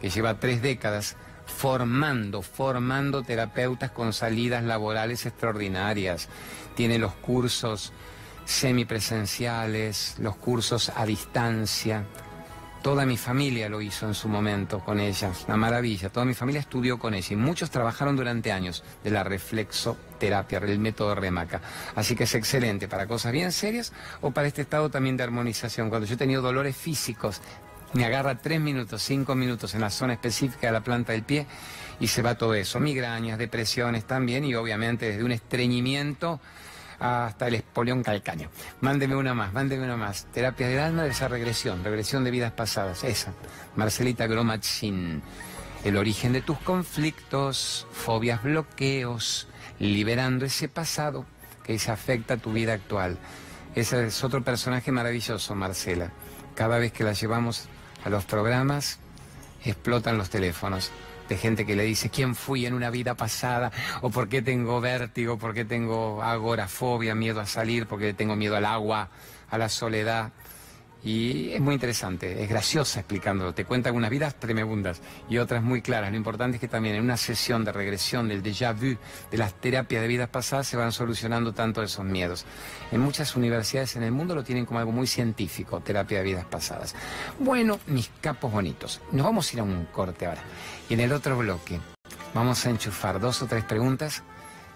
que lleva tres décadas formando, formando terapeutas con salidas laborales extraordinarias. Tiene los cursos semipresenciales, los cursos a distancia. Toda mi familia lo hizo en su momento con ella, una maravilla. Toda mi familia estudió con ella y muchos trabajaron durante años de la reflexoterapia, el método Remaca. Así que es excelente para cosas bien serias o para este estado también de armonización. Cuando yo he tenido dolores físicos, me agarra tres minutos, cinco minutos en la zona específica de la planta del pie y se va todo eso. Migrañas, depresiones también y obviamente desde un estreñimiento hasta el espolión calcáneo. Mándeme una más, mándeme una más. Terapia del alma de esa regresión, regresión de vidas pasadas, esa. Marcelita Gromachin. El origen de tus conflictos, fobias, bloqueos, liberando ese pasado que se afecta a tu vida actual. Ese es otro personaje maravilloso, Marcela. Cada vez que la llevamos a los programas, explotan los teléfonos de gente que le dice quién fui en una vida pasada, o por qué tengo vértigo, por qué tengo agorafobia, miedo a salir, porque tengo miedo al agua, a la soledad. Y es muy interesante, es graciosa explicándolo. Te cuenta unas vidas tremebundas y otras muy claras. Lo importante es que también en una sesión de regresión del déjà vu, de las terapias de vidas pasadas, se van solucionando tanto esos miedos. En muchas universidades en el mundo lo tienen como algo muy científico, terapia de vidas pasadas. Bueno, mis capos bonitos, nos vamos a ir a un corte ahora. Y en el otro bloque vamos a enchufar dos o tres preguntas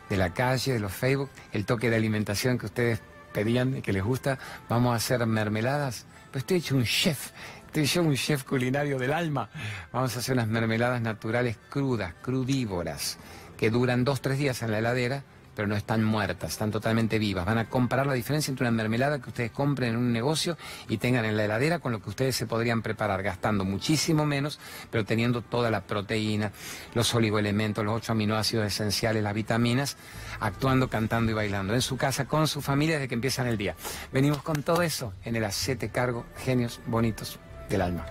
de la calle, de los Facebook, el toque de alimentación que ustedes pedían que les gusta. Vamos a hacer mermeladas pues estoy hecho un chef, estoy yo un chef culinario del alma. Vamos a hacer unas mermeladas naturales crudas, crudívoras, que duran dos, tres días en la heladera pero no están muertas, están totalmente vivas. Van a comparar la diferencia entre una mermelada que ustedes compren en un negocio y tengan en la heladera con lo que ustedes se podrían preparar, gastando muchísimo menos, pero teniendo toda la proteína, los oligoelementos, los ocho aminoácidos esenciales, las vitaminas, actuando, cantando y bailando en su casa con su familia desde que empiezan el día. Venimos con todo eso en el acete cargo Genios Bonitos del Alma.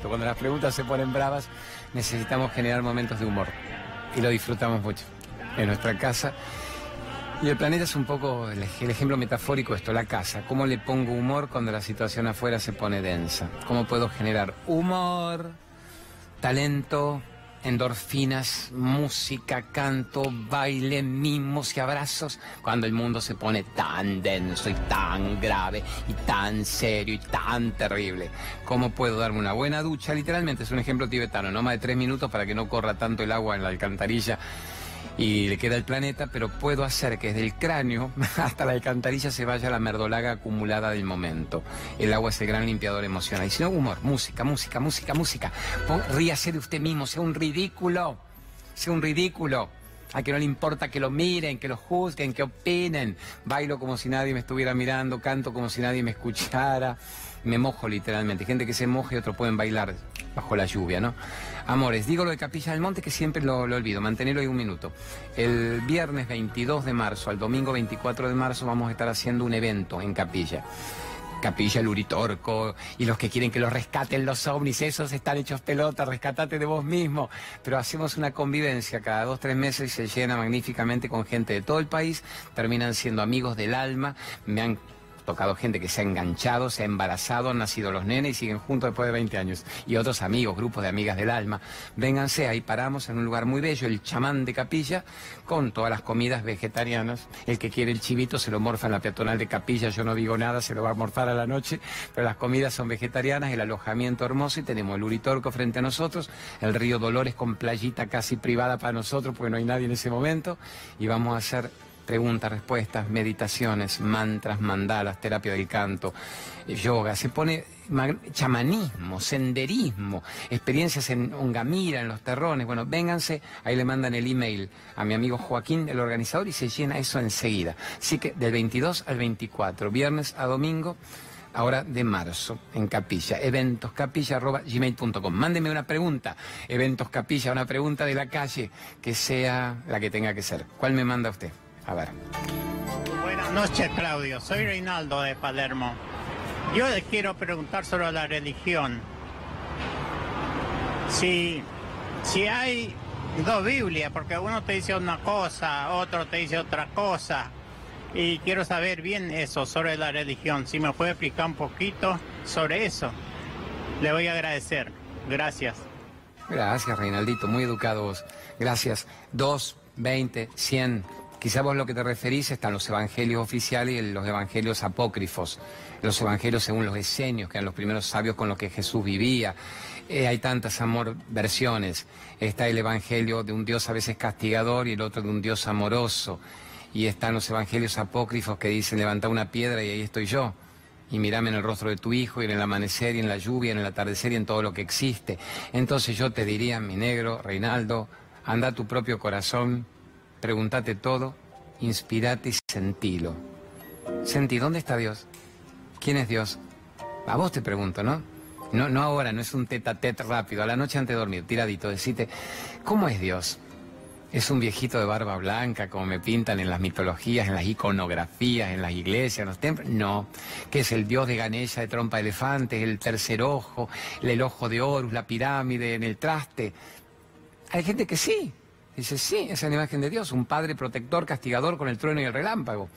Cuando las preguntas se ponen bravas, necesitamos generar momentos de humor. Y lo disfrutamos mucho. En nuestra casa. Y el planeta es un poco el, ejemplo metafórico esto, la casa. ¿Cómo le pongo humor cuando la situación afuera se pone densa? ¿Cómo puedo generar humor, talento, endorfinas, música, canto, baile, mimos y abrazos, cuando el mundo se pone tan denso y tan grave y tan serio y tan terrible. ¿Cómo puedo darme una buena ducha? Literalmente es un ejemplo tibetano, no más de tres minutos para que no corra tanto el agua en la alcantarilla y le queda el planeta, pero puedo hacer que desde el cráneo hasta la alcantarilla se vaya la merdolaga acumulada del momento. El agua es el gran limpiador emocional. Y si no, humor, música, música, música, música. Ríase de usted mismo, sea un ridículo, sea un ridículo. A que no le importa que lo miren, que lo juzguen, que opinen. Bailo como si nadie me estuviera mirando, canto como si nadie me escuchara. Me mojo literalmente. Gente que se moja y otros pueden bailar bajo la lluvia, ¿no? Amores, digo lo de Capilla del Monte que siempre lo, olvido, mantenerlo ahí un minuto. El viernes 22 de marzo al domingo 24 de marzo vamos a estar haciendo un evento en Capilla. Capilla, el Uritorco, y los que quieren que los rescaten los ovnis, esos están hechos pelota, rescatate de vos mismo. Pero hacemos una convivencia cada dos, tres meses y se llena magníficamente con gente de todo el país, terminan siendo amigos del alma, me han tocado gente que se ha enganchado, se ha embarazado, han nacido los nenes y siguen juntos después de 20 años. Y otros amigos, grupos de amigas del alma. Vénganse, ahí paramos en un lugar muy bello, el chamán de Capilla, con todas las comidas vegetarianas. El que quiere el chivito se lo morfa en la peatonal de Capilla, yo no digo nada, se lo va a morfar a la noche, pero las comidas son vegetarianas, el alojamiento hermoso y tenemos el Uritorco frente a nosotros, el río Dolores con playita casi privada para nosotros porque no hay nadie en ese momento y vamos a hacer preguntas, respuestas, meditaciones, mantras, mandalas, terapia del canto, eh, yoga, se pone chamanismo, senderismo, experiencias en Ongamira, en los terrones. Bueno, vénganse, ahí le mandan el email a mi amigo Joaquín, el organizador, y se llena eso enseguida. Así que del 22 al 24, viernes a domingo ahora de marzo, en Capilla, eventoscapilla.gmail.com. Mándeme una pregunta, Eventos Capilla, una pregunta de la calle, que sea la que tenga que ser. ¿Cuál me manda usted? A ver. Buenas noches, Claudio. Soy Reinaldo de Palermo. Yo les quiero preguntar sobre la religión. Si, si hay dos Biblias, porque uno te dice una cosa, otro te dice otra cosa. Y quiero saber bien eso sobre la religión. Si me puede explicar un poquito sobre eso, le voy a agradecer. Gracias. Gracias, Reinaldito. Muy educados. Gracias. Dos, veinte, cien Quizá vos lo que te referís están los evangelios oficiales y los evangelios apócrifos, los evangelios según los esenios, que eran los primeros sabios con los que Jesús vivía. Eh, hay tantas amor versiones. Está el evangelio de un Dios a veces castigador y el otro de un Dios amoroso. Y están los evangelios apócrifos que dicen levanta una piedra y ahí estoy yo. Y mirame en el rostro de tu hijo, y en el amanecer, y en la lluvia, y en el atardecer, y en todo lo que existe. Entonces yo te diría, mi negro, Reinaldo, anda a tu propio corazón, Pregúntate todo, inspirate y sentilo. Sentí, ¿dónde está Dios? ¿Quién es Dios? A vos te pregunto, ¿no? No, no ahora, no es un tete a tete rápido, a la noche antes de dormir, tiradito, decite, ¿cómo es Dios? ¿Es un viejito de barba blanca como me pintan en las mitologías, en las iconografías, en las iglesias, en los templos? No. ¿Qué es el dios de Ganesha de trompa de elefante, el tercer ojo, el ojo de Horus, la pirámide en el traste? Hay gente que sí, Dice, sí, es la imagen de Dios, un padre protector, castigador con el trueno y el relámpago.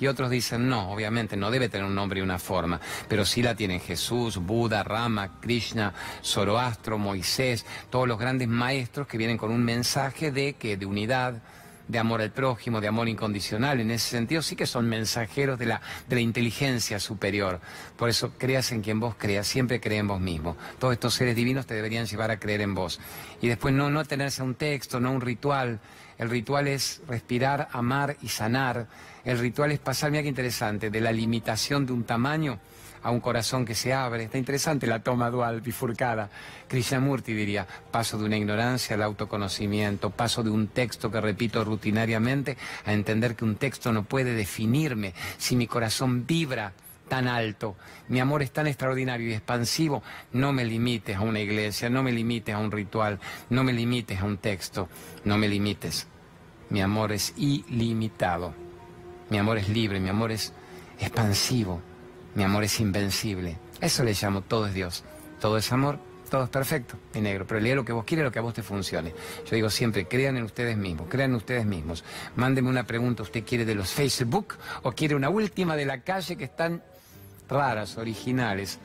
Y otros dicen, no, obviamente no debe tener un nombre y una forma, pero sí la tienen Jesús, Buda, Rama, Krishna, Zoroastro, Moisés, todos los grandes maestros que vienen con un mensaje de que de unidad, de amor al prójimo, de amor incondicional. En ese sentido sí que son mensajeros de la, de la inteligencia superior. Por eso creas en quien vos creas, siempre cree en vos mismo. Todos estos seres divinos te deberían llevar a creer en vos. Y después no, no tenerse un texto, no un ritual. El ritual es respirar, amar y sanar. El ritual es pasar, mira qué interesante, de la limitación de un tamaño a un corazón que se abre. Está interesante la toma dual, bifurcada. Krishnamurti diría, paso de una ignorancia al autoconocimiento, paso de un texto que repito rutinariamente a entender que un texto no puede definirme si mi corazón vibra tan alto, mi amor es tan extraordinario y expansivo, no me limites a una iglesia, no me limites a un ritual, no me limites a un texto, no me limites. Mi amor es ilimitado, mi amor es libre, mi amor es expansivo. Mi amor es invencible. Eso le llamo todo es Dios. Todo es amor, todo es perfecto, mi negro. Pero lea lo que vos quieras, lo que a vos te funcione. Yo digo siempre, crean en ustedes mismos, crean en ustedes mismos. Mándeme una pregunta, ¿usted quiere de los Facebook o quiere una última de la calle que están raras, originales?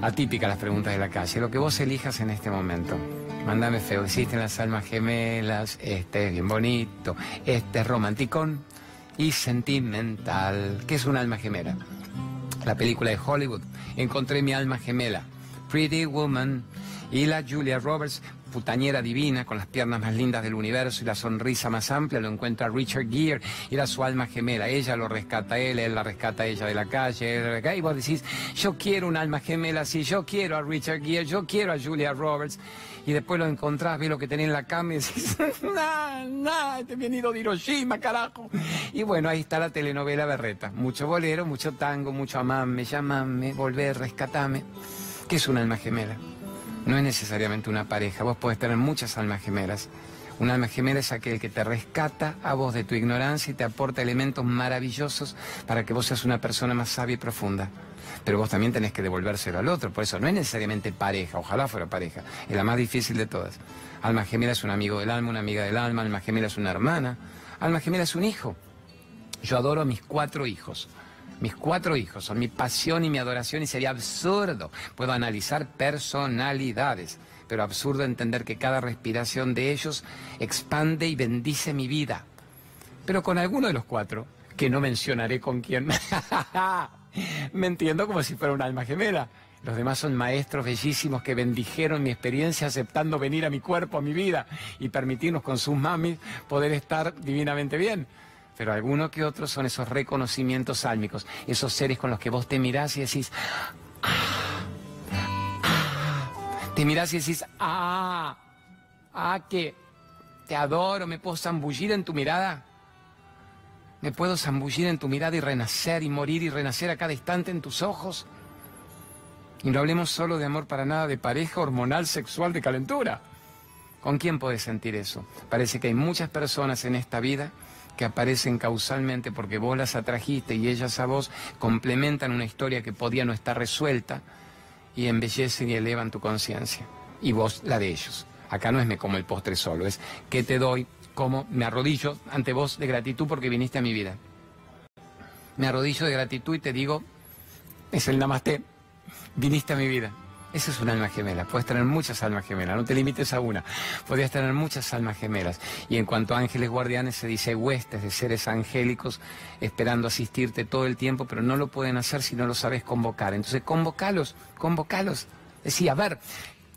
Atípicas las preguntas de la calle, lo que vos elijas en este momento. Mándame feo, existen las almas gemelas, este es bien bonito, este es romanticón y sentimental. ¿Qué es un alma gemela? La película de Hollywood. Encontré mi alma gemela, Pretty Woman, y la Julia Roberts, putañera divina, con las piernas más lindas del universo y la sonrisa más amplia, lo encuentra Richard Gere, era su alma gemela. Ella lo rescata a él, él la rescata a ella de la calle. Y vos decís, yo quiero un alma gemela así, yo quiero a Richard Gere, yo quiero a Julia Roberts y después lo encontrás, ves lo que tenés en la cama y decís, nah, nah, te he venido de Hiroshima, carajo. Y bueno, ahí está la telenovela Berreta. Mucho bolero, mucho tango, mucho amame, llamame, volver, rescatame. ¿Qué es una alma gemela? No es necesariamente una pareja, vos podés tener muchas almas gemelas. Un alma gemela es aquel que te rescata a vos de tu ignorancia y te aporta elementos maravillosos para que vos seas una persona más sabia y profunda. Pero vos también tenés que devolvérselo al otro, por eso no es necesariamente pareja, ojalá fuera pareja, es la más difícil de todas. Alma gemela es un amigo del alma, una amiga del alma, alma gemela es una hermana, alma gemela es un hijo. Yo adoro a mis cuatro hijos. Mis cuatro hijos son mi pasión y mi adoración y sería absurdo. Puedo analizar personalidades, pero absurdo entender que cada respiración de ellos expande y bendice mi vida. Pero con alguno de los cuatro, que no mencionaré con quién, me entiendo como si fuera un alma gemela. Los demás son maestros bellísimos que bendijeron mi experiencia aceptando venir a mi cuerpo, a mi vida y permitirnos con sus mamis poder estar divinamente bien pero algunos que otros son esos reconocimientos álmicos, esos seres con los que vos te mirás y decís, ah, ah, te mirás y decís, ah, ah, que te adoro, me puedo zambullir en tu mirada. Me puedo zambullir en tu mirada y renacer y morir y renacer a cada instante en tus ojos. Y no hablemos solo de amor para nada, de pareja hormonal, sexual, de calentura. ¿Con quién puedes sentir eso? Parece que hay muchas personas en esta vida que aparecen causalmente porque vos las atrajiste y ellas a vos complementan una historia que podía no estar resuelta y embellecen y elevan tu conciencia. Y vos la de ellos. Acá no es me como el postre solo, es que te doy, como me arrodillo ante vos de gratitud porque viniste a mi vida. Me arrodillo de gratitud y te digo, es el namaste, viniste a mi vida. Eso es un alma gemela. Puedes tener muchas almas gemelas, no te limites a una. Podrías tener muchas almas gemelas. Y en cuanto a ángeles guardianes, se dice huestes de seres angélicos esperando asistirte todo el tiempo, pero no lo pueden hacer si no lo sabes convocar. Entonces, convocalos, convocalos. Decía, a ver,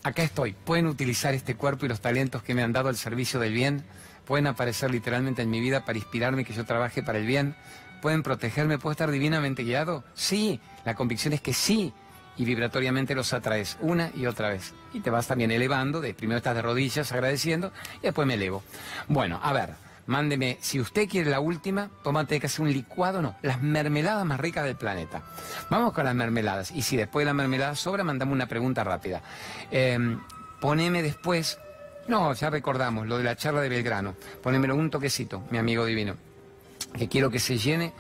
acá estoy. Pueden utilizar este cuerpo y los talentos que me han dado al servicio del bien. Pueden aparecer literalmente en mi vida para inspirarme que yo trabaje para el bien. Pueden protegerme. ¿Puedo estar divinamente guiado? Sí. La convicción es que sí y vibratoriamente los atraes una y otra vez. Y te vas también elevando, de primero estás de rodillas agradeciendo y después me elevo. Bueno, a ver, mándeme, si usted quiere la última, tómate que hacer un licuado, no, las mermeladas más ricas del planeta. Vamos con las mermeladas y si después de la mermelada sobra, mandame una pregunta rápida. Em, poneme después, no, ya recordamos lo de la charla de Belgrano, ponémelo un toquecito, mi amigo divino, que quiero que se llene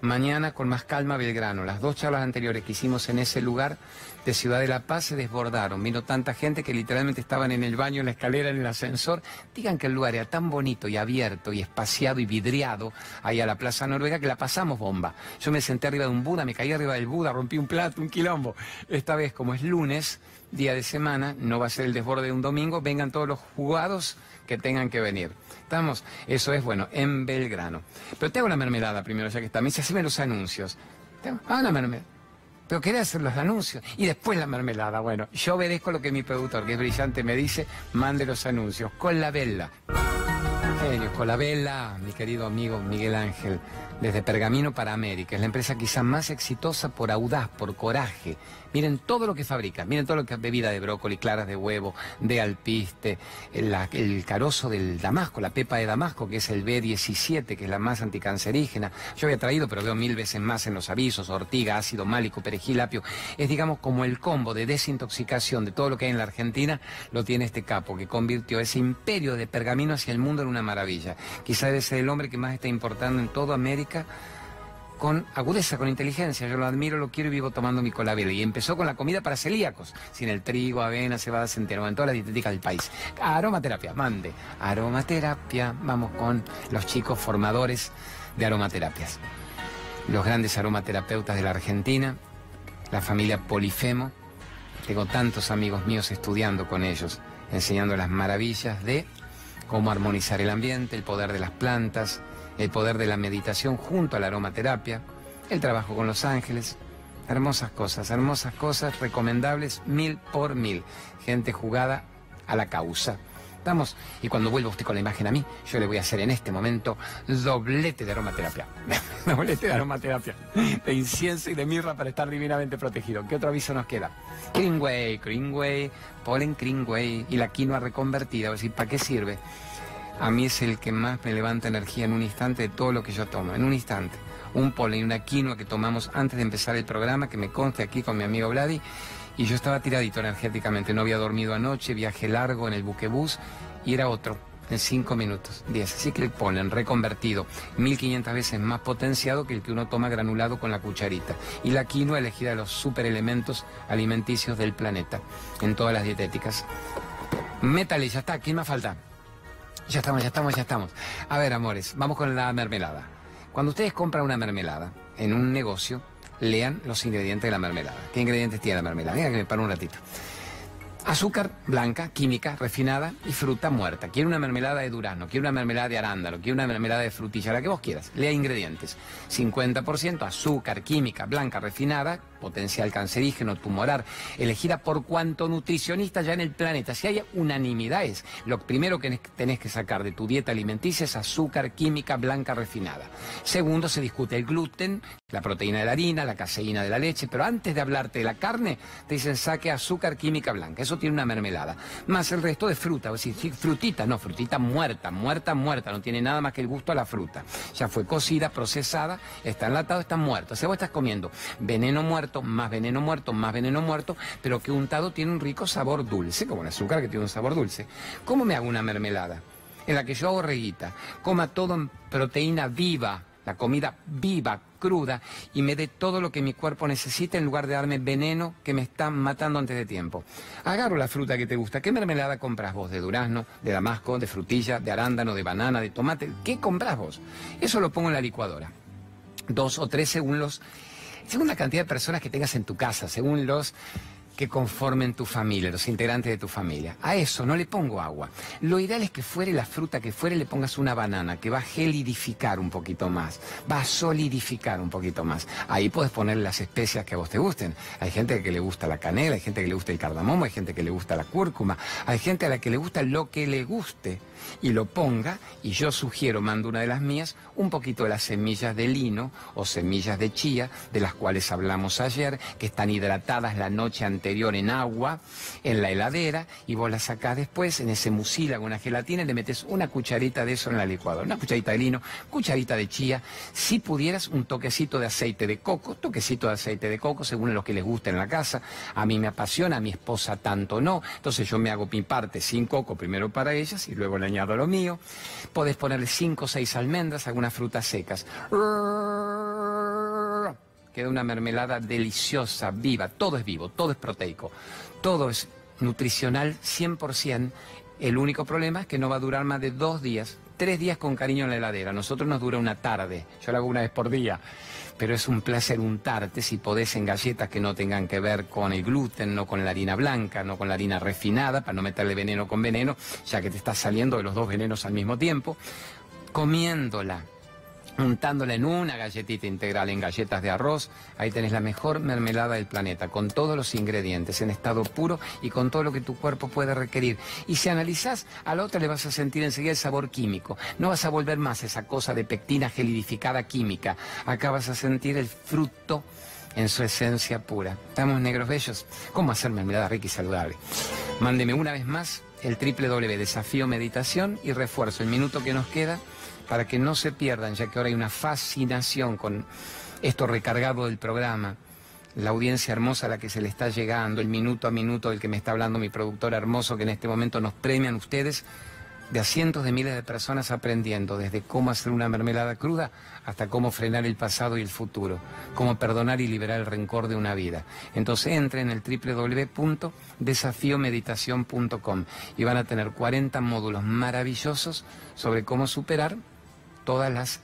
mañana con más calma Belgrano. Las dos charlas anteriores que hicimos en ese lugar de Ciudad de la Paz se desbordaron. Vino tanta gente que literalmente estaban en el baño, en la escalera, en el ascensor. Digan que el lugar era tan bonito y abierto y espaciado y vidriado ahí a la Plaza Noruega que la pasamos bomba. Yo me senté arriba de un Buda, me caí arriba del Buda, rompí un plato, un quilombo. Esta vez, como es lunes, día de semana, no va a ser el desborde de un domingo, vengan todos los jugados que tengan que venir. ¿Estamos? Eso es, bueno, en Belgrano. Pero te hago la mermelada primero, ya que está. Me dice, haceme los anuncios. Ah, la mermelada. Pero quería hacer los anuncios y después la mermelada. Bueno, yo obedezco lo que mi productor, que es brillante, me dice, mande los anuncios. Con la vela. Genio, con la vela, mi querido amigo Miguel Ángel desde Pergamino para América. Es la empresa quizá más exitosa por audaz, por coraje. Miren todo lo que fabrica, miren todo lo que bebida de brócoli, claras de huevo, de alpiste, el, el carozo del damasco, la pepa de damasco, que es el B17, que es la más anticancerígena. Yo había traído, pero veo mil veces más en los avisos, ortiga, ácido málico, perejil, apio. Es, digamos, como el combo de desintoxicación de todo lo que hay en la Argentina, lo tiene este capo, que convirtió ese imperio de Pergamino hacia el mundo en una maravilla. Quizá debe ser el hombre que más está importando en toda América con agudeza, con inteligencia. Yo lo admiro, lo quiero y vivo tomando mi colabel. Y empezó con la comida para celíacos, sin el trigo, avena, cebada, centeno, en toda la dietética del país. Aromaterapia, mande. Aromaterapia, vamos con los chicos formadores de aromaterapias. Los grandes aromaterapeutas de la Argentina, la familia Polifemo. Tengo tantos amigos míos estudiando con ellos, enseñando las maravillas de cómo armonizar el ambiente, el poder de las plantas, el poder de la meditación junto a la aromaterapia, el trabajo con los ángeles, hermosas cosas, hermosas cosas, recomendables mil por mil, gente jugada a la causa. Vamos, y cuando vuelva usted con la imagen a mí, yo le voy a hacer en este momento doblete de aromaterapia. doblete de aromaterapia, de incienso y de mirra para estar divinamente protegido. ¿Qué otro aviso nos queda? Greenway, Greenway, polen Greenway y la quinoa reconvertida. decir, ¿para qué sirve? a mí es el que más me levanta energía en un instante de todo lo que yo tomo, en un instante. Un polen y una quinoa que tomamos antes de empezar el programa, que me conste aquí con mi amigo Vladi, y yo estaba tiradito energéticamente, no había dormido anoche, viaje largo en el buquebús, y era otro. en 5 minutos, 10. Así que el polen reconvertido, 1500 veces más potenciado que el que uno toma granulado con la cucharita. Y la quinoa elegida de los superelementos alimenticios del planeta, en todas las dietéticas. Métale, ya está, ¿quién más falta? Ya estamos, ya estamos, ya estamos. A ver, amores, vamos con la mermelada. Cuando ustedes compran una mermelada en un negocio, lean los ingredientes de la mermelada. ¿Qué ingredientes tiene la mermelada? Venga que me paro un ratito. Azúcar blanca, química, refinada y fruta muerta. Quiero una mermelada de durazno, quiero una mermelada de arándano, quiero una mermelada de frutilla, la que vos quieras. Lea ingredientes. 50% azúcar, química, blanca, refinada, potencial cancerígeno, tumoral, elegida por cuanto nutricionista ya en el planeta. Si hay unanimidades, lo primero que tenés que sacar de tu dieta alimenticia es azúcar, química, blanca, refinada. Segundo, se discute el gluten, la proteína de la harina, la caseína de la leche, pero antes de hablarte de la carne, te dicen saque azúcar, química, blanca. Eso tiene una mermelada. Más el resto de fruta, es decir, frutita, no, frutita muerta, muerta, muerta, no tiene nada más que el gusto a la fruta. Ya fue cocida, procesada, está enlatado, está muerto. O sea, vos estás comiendo veneno muerto, más veneno muerto, más veneno muerto, pero que untado tiene un rico sabor dulce, como el azúcar que tiene un sabor dulce. ¿Cómo me hago una mermelada? En la que yo hago reguita, coma todo en proteína viva, la comida viva, cruda, y me dé todo lo que mi cuerpo necesita en lugar de darme veneno que me está matando antes de tiempo. Agarro la fruta que te gusta. ¿Qué mermelada compras vos? ¿De durazno, de damasco, de frutilla, de arándano, de banana, de tomate? ¿Qué compras vos? Eso lo pongo en la licuadora. Dos o tres según los... Según la cantidad de personas que tengas en tu casa, según los que conformen tu familia, los integrantes de tu familia. A eso no le pongo agua. Lo ideal es que fuere la fruta que fuere le pongas una banana que va a gelidificar un poquito más, va a solidificar un poquito más. Ahí puedes poner las especias que a vos te gusten. Hay gente que le gusta la canela, hay gente que le gusta el cardamomo, hay gente que le gusta la cúrcuma, hay gente a la que le gusta lo que le guste y lo ponga, y yo sugiero, mando una de las mías, un poquito de las semillas de lino o semillas de chía, de las cuales hablamos ayer, que están hidratadas la noche anterior en agua, en la heladera, y vos las sacás después en ese mucílago, una gelatina, y le metes una cucharita de eso en la licuadora, una cucharita de lino, cucharita de chía, si pudieras un toquecito de aceite de coco, toquecito de aceite de coco, según lo que les guste en la casa, a mí me apasiona, a mi esposa tanto no, entonces yo me hago mi parte sin coco primero para ellas y luego le añado lo mío. Podés ponerle 5 o 6 almendras, algunas frutas secas. Queda una mermelada deliciosa, viva. Todo es vivo, todo es proteico, todo es nutricional 100%. El único problema es que no va a durar más de dos días, tres días con cariño en la heladera. nosotros nos dura una tarde. Yo lo hago una vez por día pero es un placer untarte si podés en galletas que no tengan que ver con el gluten, no con la harina blanca, no con la harina refinada, para no meterle veneno con veneno, ya que te estás saliendo de los dos venenos al mismo tiempo, comiéndola untándola en una galletita integral en galletas de arroz, ahí tenés la mejor mermelada del planeta, con todos los ingredientes, en estado puro y con todo lo que tu cuerpo puede requerir. Y si analizás, a la otra le vas a sentir enseguida el sabor químico. No vas a volver más esa cosa de pectina gelidificada química. Acá vas a sentir el fruto en su esencia pura. ¿Estamos negros bellos? ¿Cómo hacer mermelada rica y saludable? Mándeme una vez más el triple W desafío meditación y refuerzo el minuto que nos queda para que no se pierdan, ya que ahora hay una fascinación con esto recargado del programa, la audiencia hermosa a la que se le está llegando, el minuto a minuto del que me está hablando mi productor hermoso, que en este momento nos premian ustedes, de a cientos de miles de personas aprendiendo desde cómo hacer una mermelada cruda hasta cómo frenar el pasado y el futuro, cómo perdonar y liberar el rencor de una vida. Entonces entren en el www.desafiomeditación.com y van a tener 40 módulos maravillosos sobre cómo superar todas las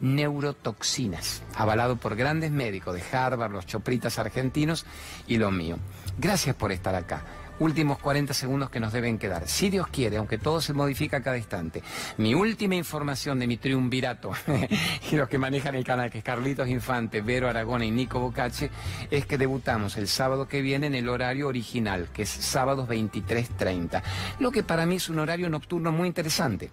neurotoxinas, avalado por grandes médicos de Harvard, los chopritas argentinos y lo mío. Gracias por estar acá. Últimos 40 segundos que nos deben quedar. Si Dios quiere, aunque todo se modifica cada instante. Mi última información de mi triunvirato y los que manejan el canal, que es Carlitos Infante, Vero Aragona y Nico Bocache, es que debutamos el sábado que viene en el horario original, que es sábados 23.30. Lo que para mí es un horario nocturno muy interesante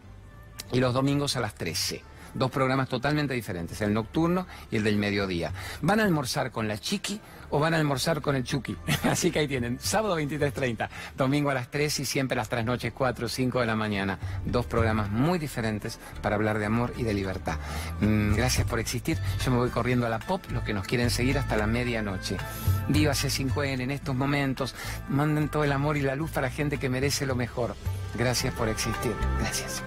y los domingos a las 13. Dos programas totalmente diferentes, el nocturno y el del mediodía. ¿Van a almorzar con la chiqui o van a almorzar con el chuki? Así que ahí tienen, sábado 23.30, domingo a las 3 y siempre a las 3 noches, 4 o 5 de la mañana. Dos programas muy diferentes para hablar de amor y de libertad. Mm, gracias por existir. Yo me voy corriendo a la pop, los que nos quieren seguir hasta la medianoche. Viva C5N en estos momentos. Manden todo el amor y la luz para gente que merece lo mejor. Gracias por existir. Gracias.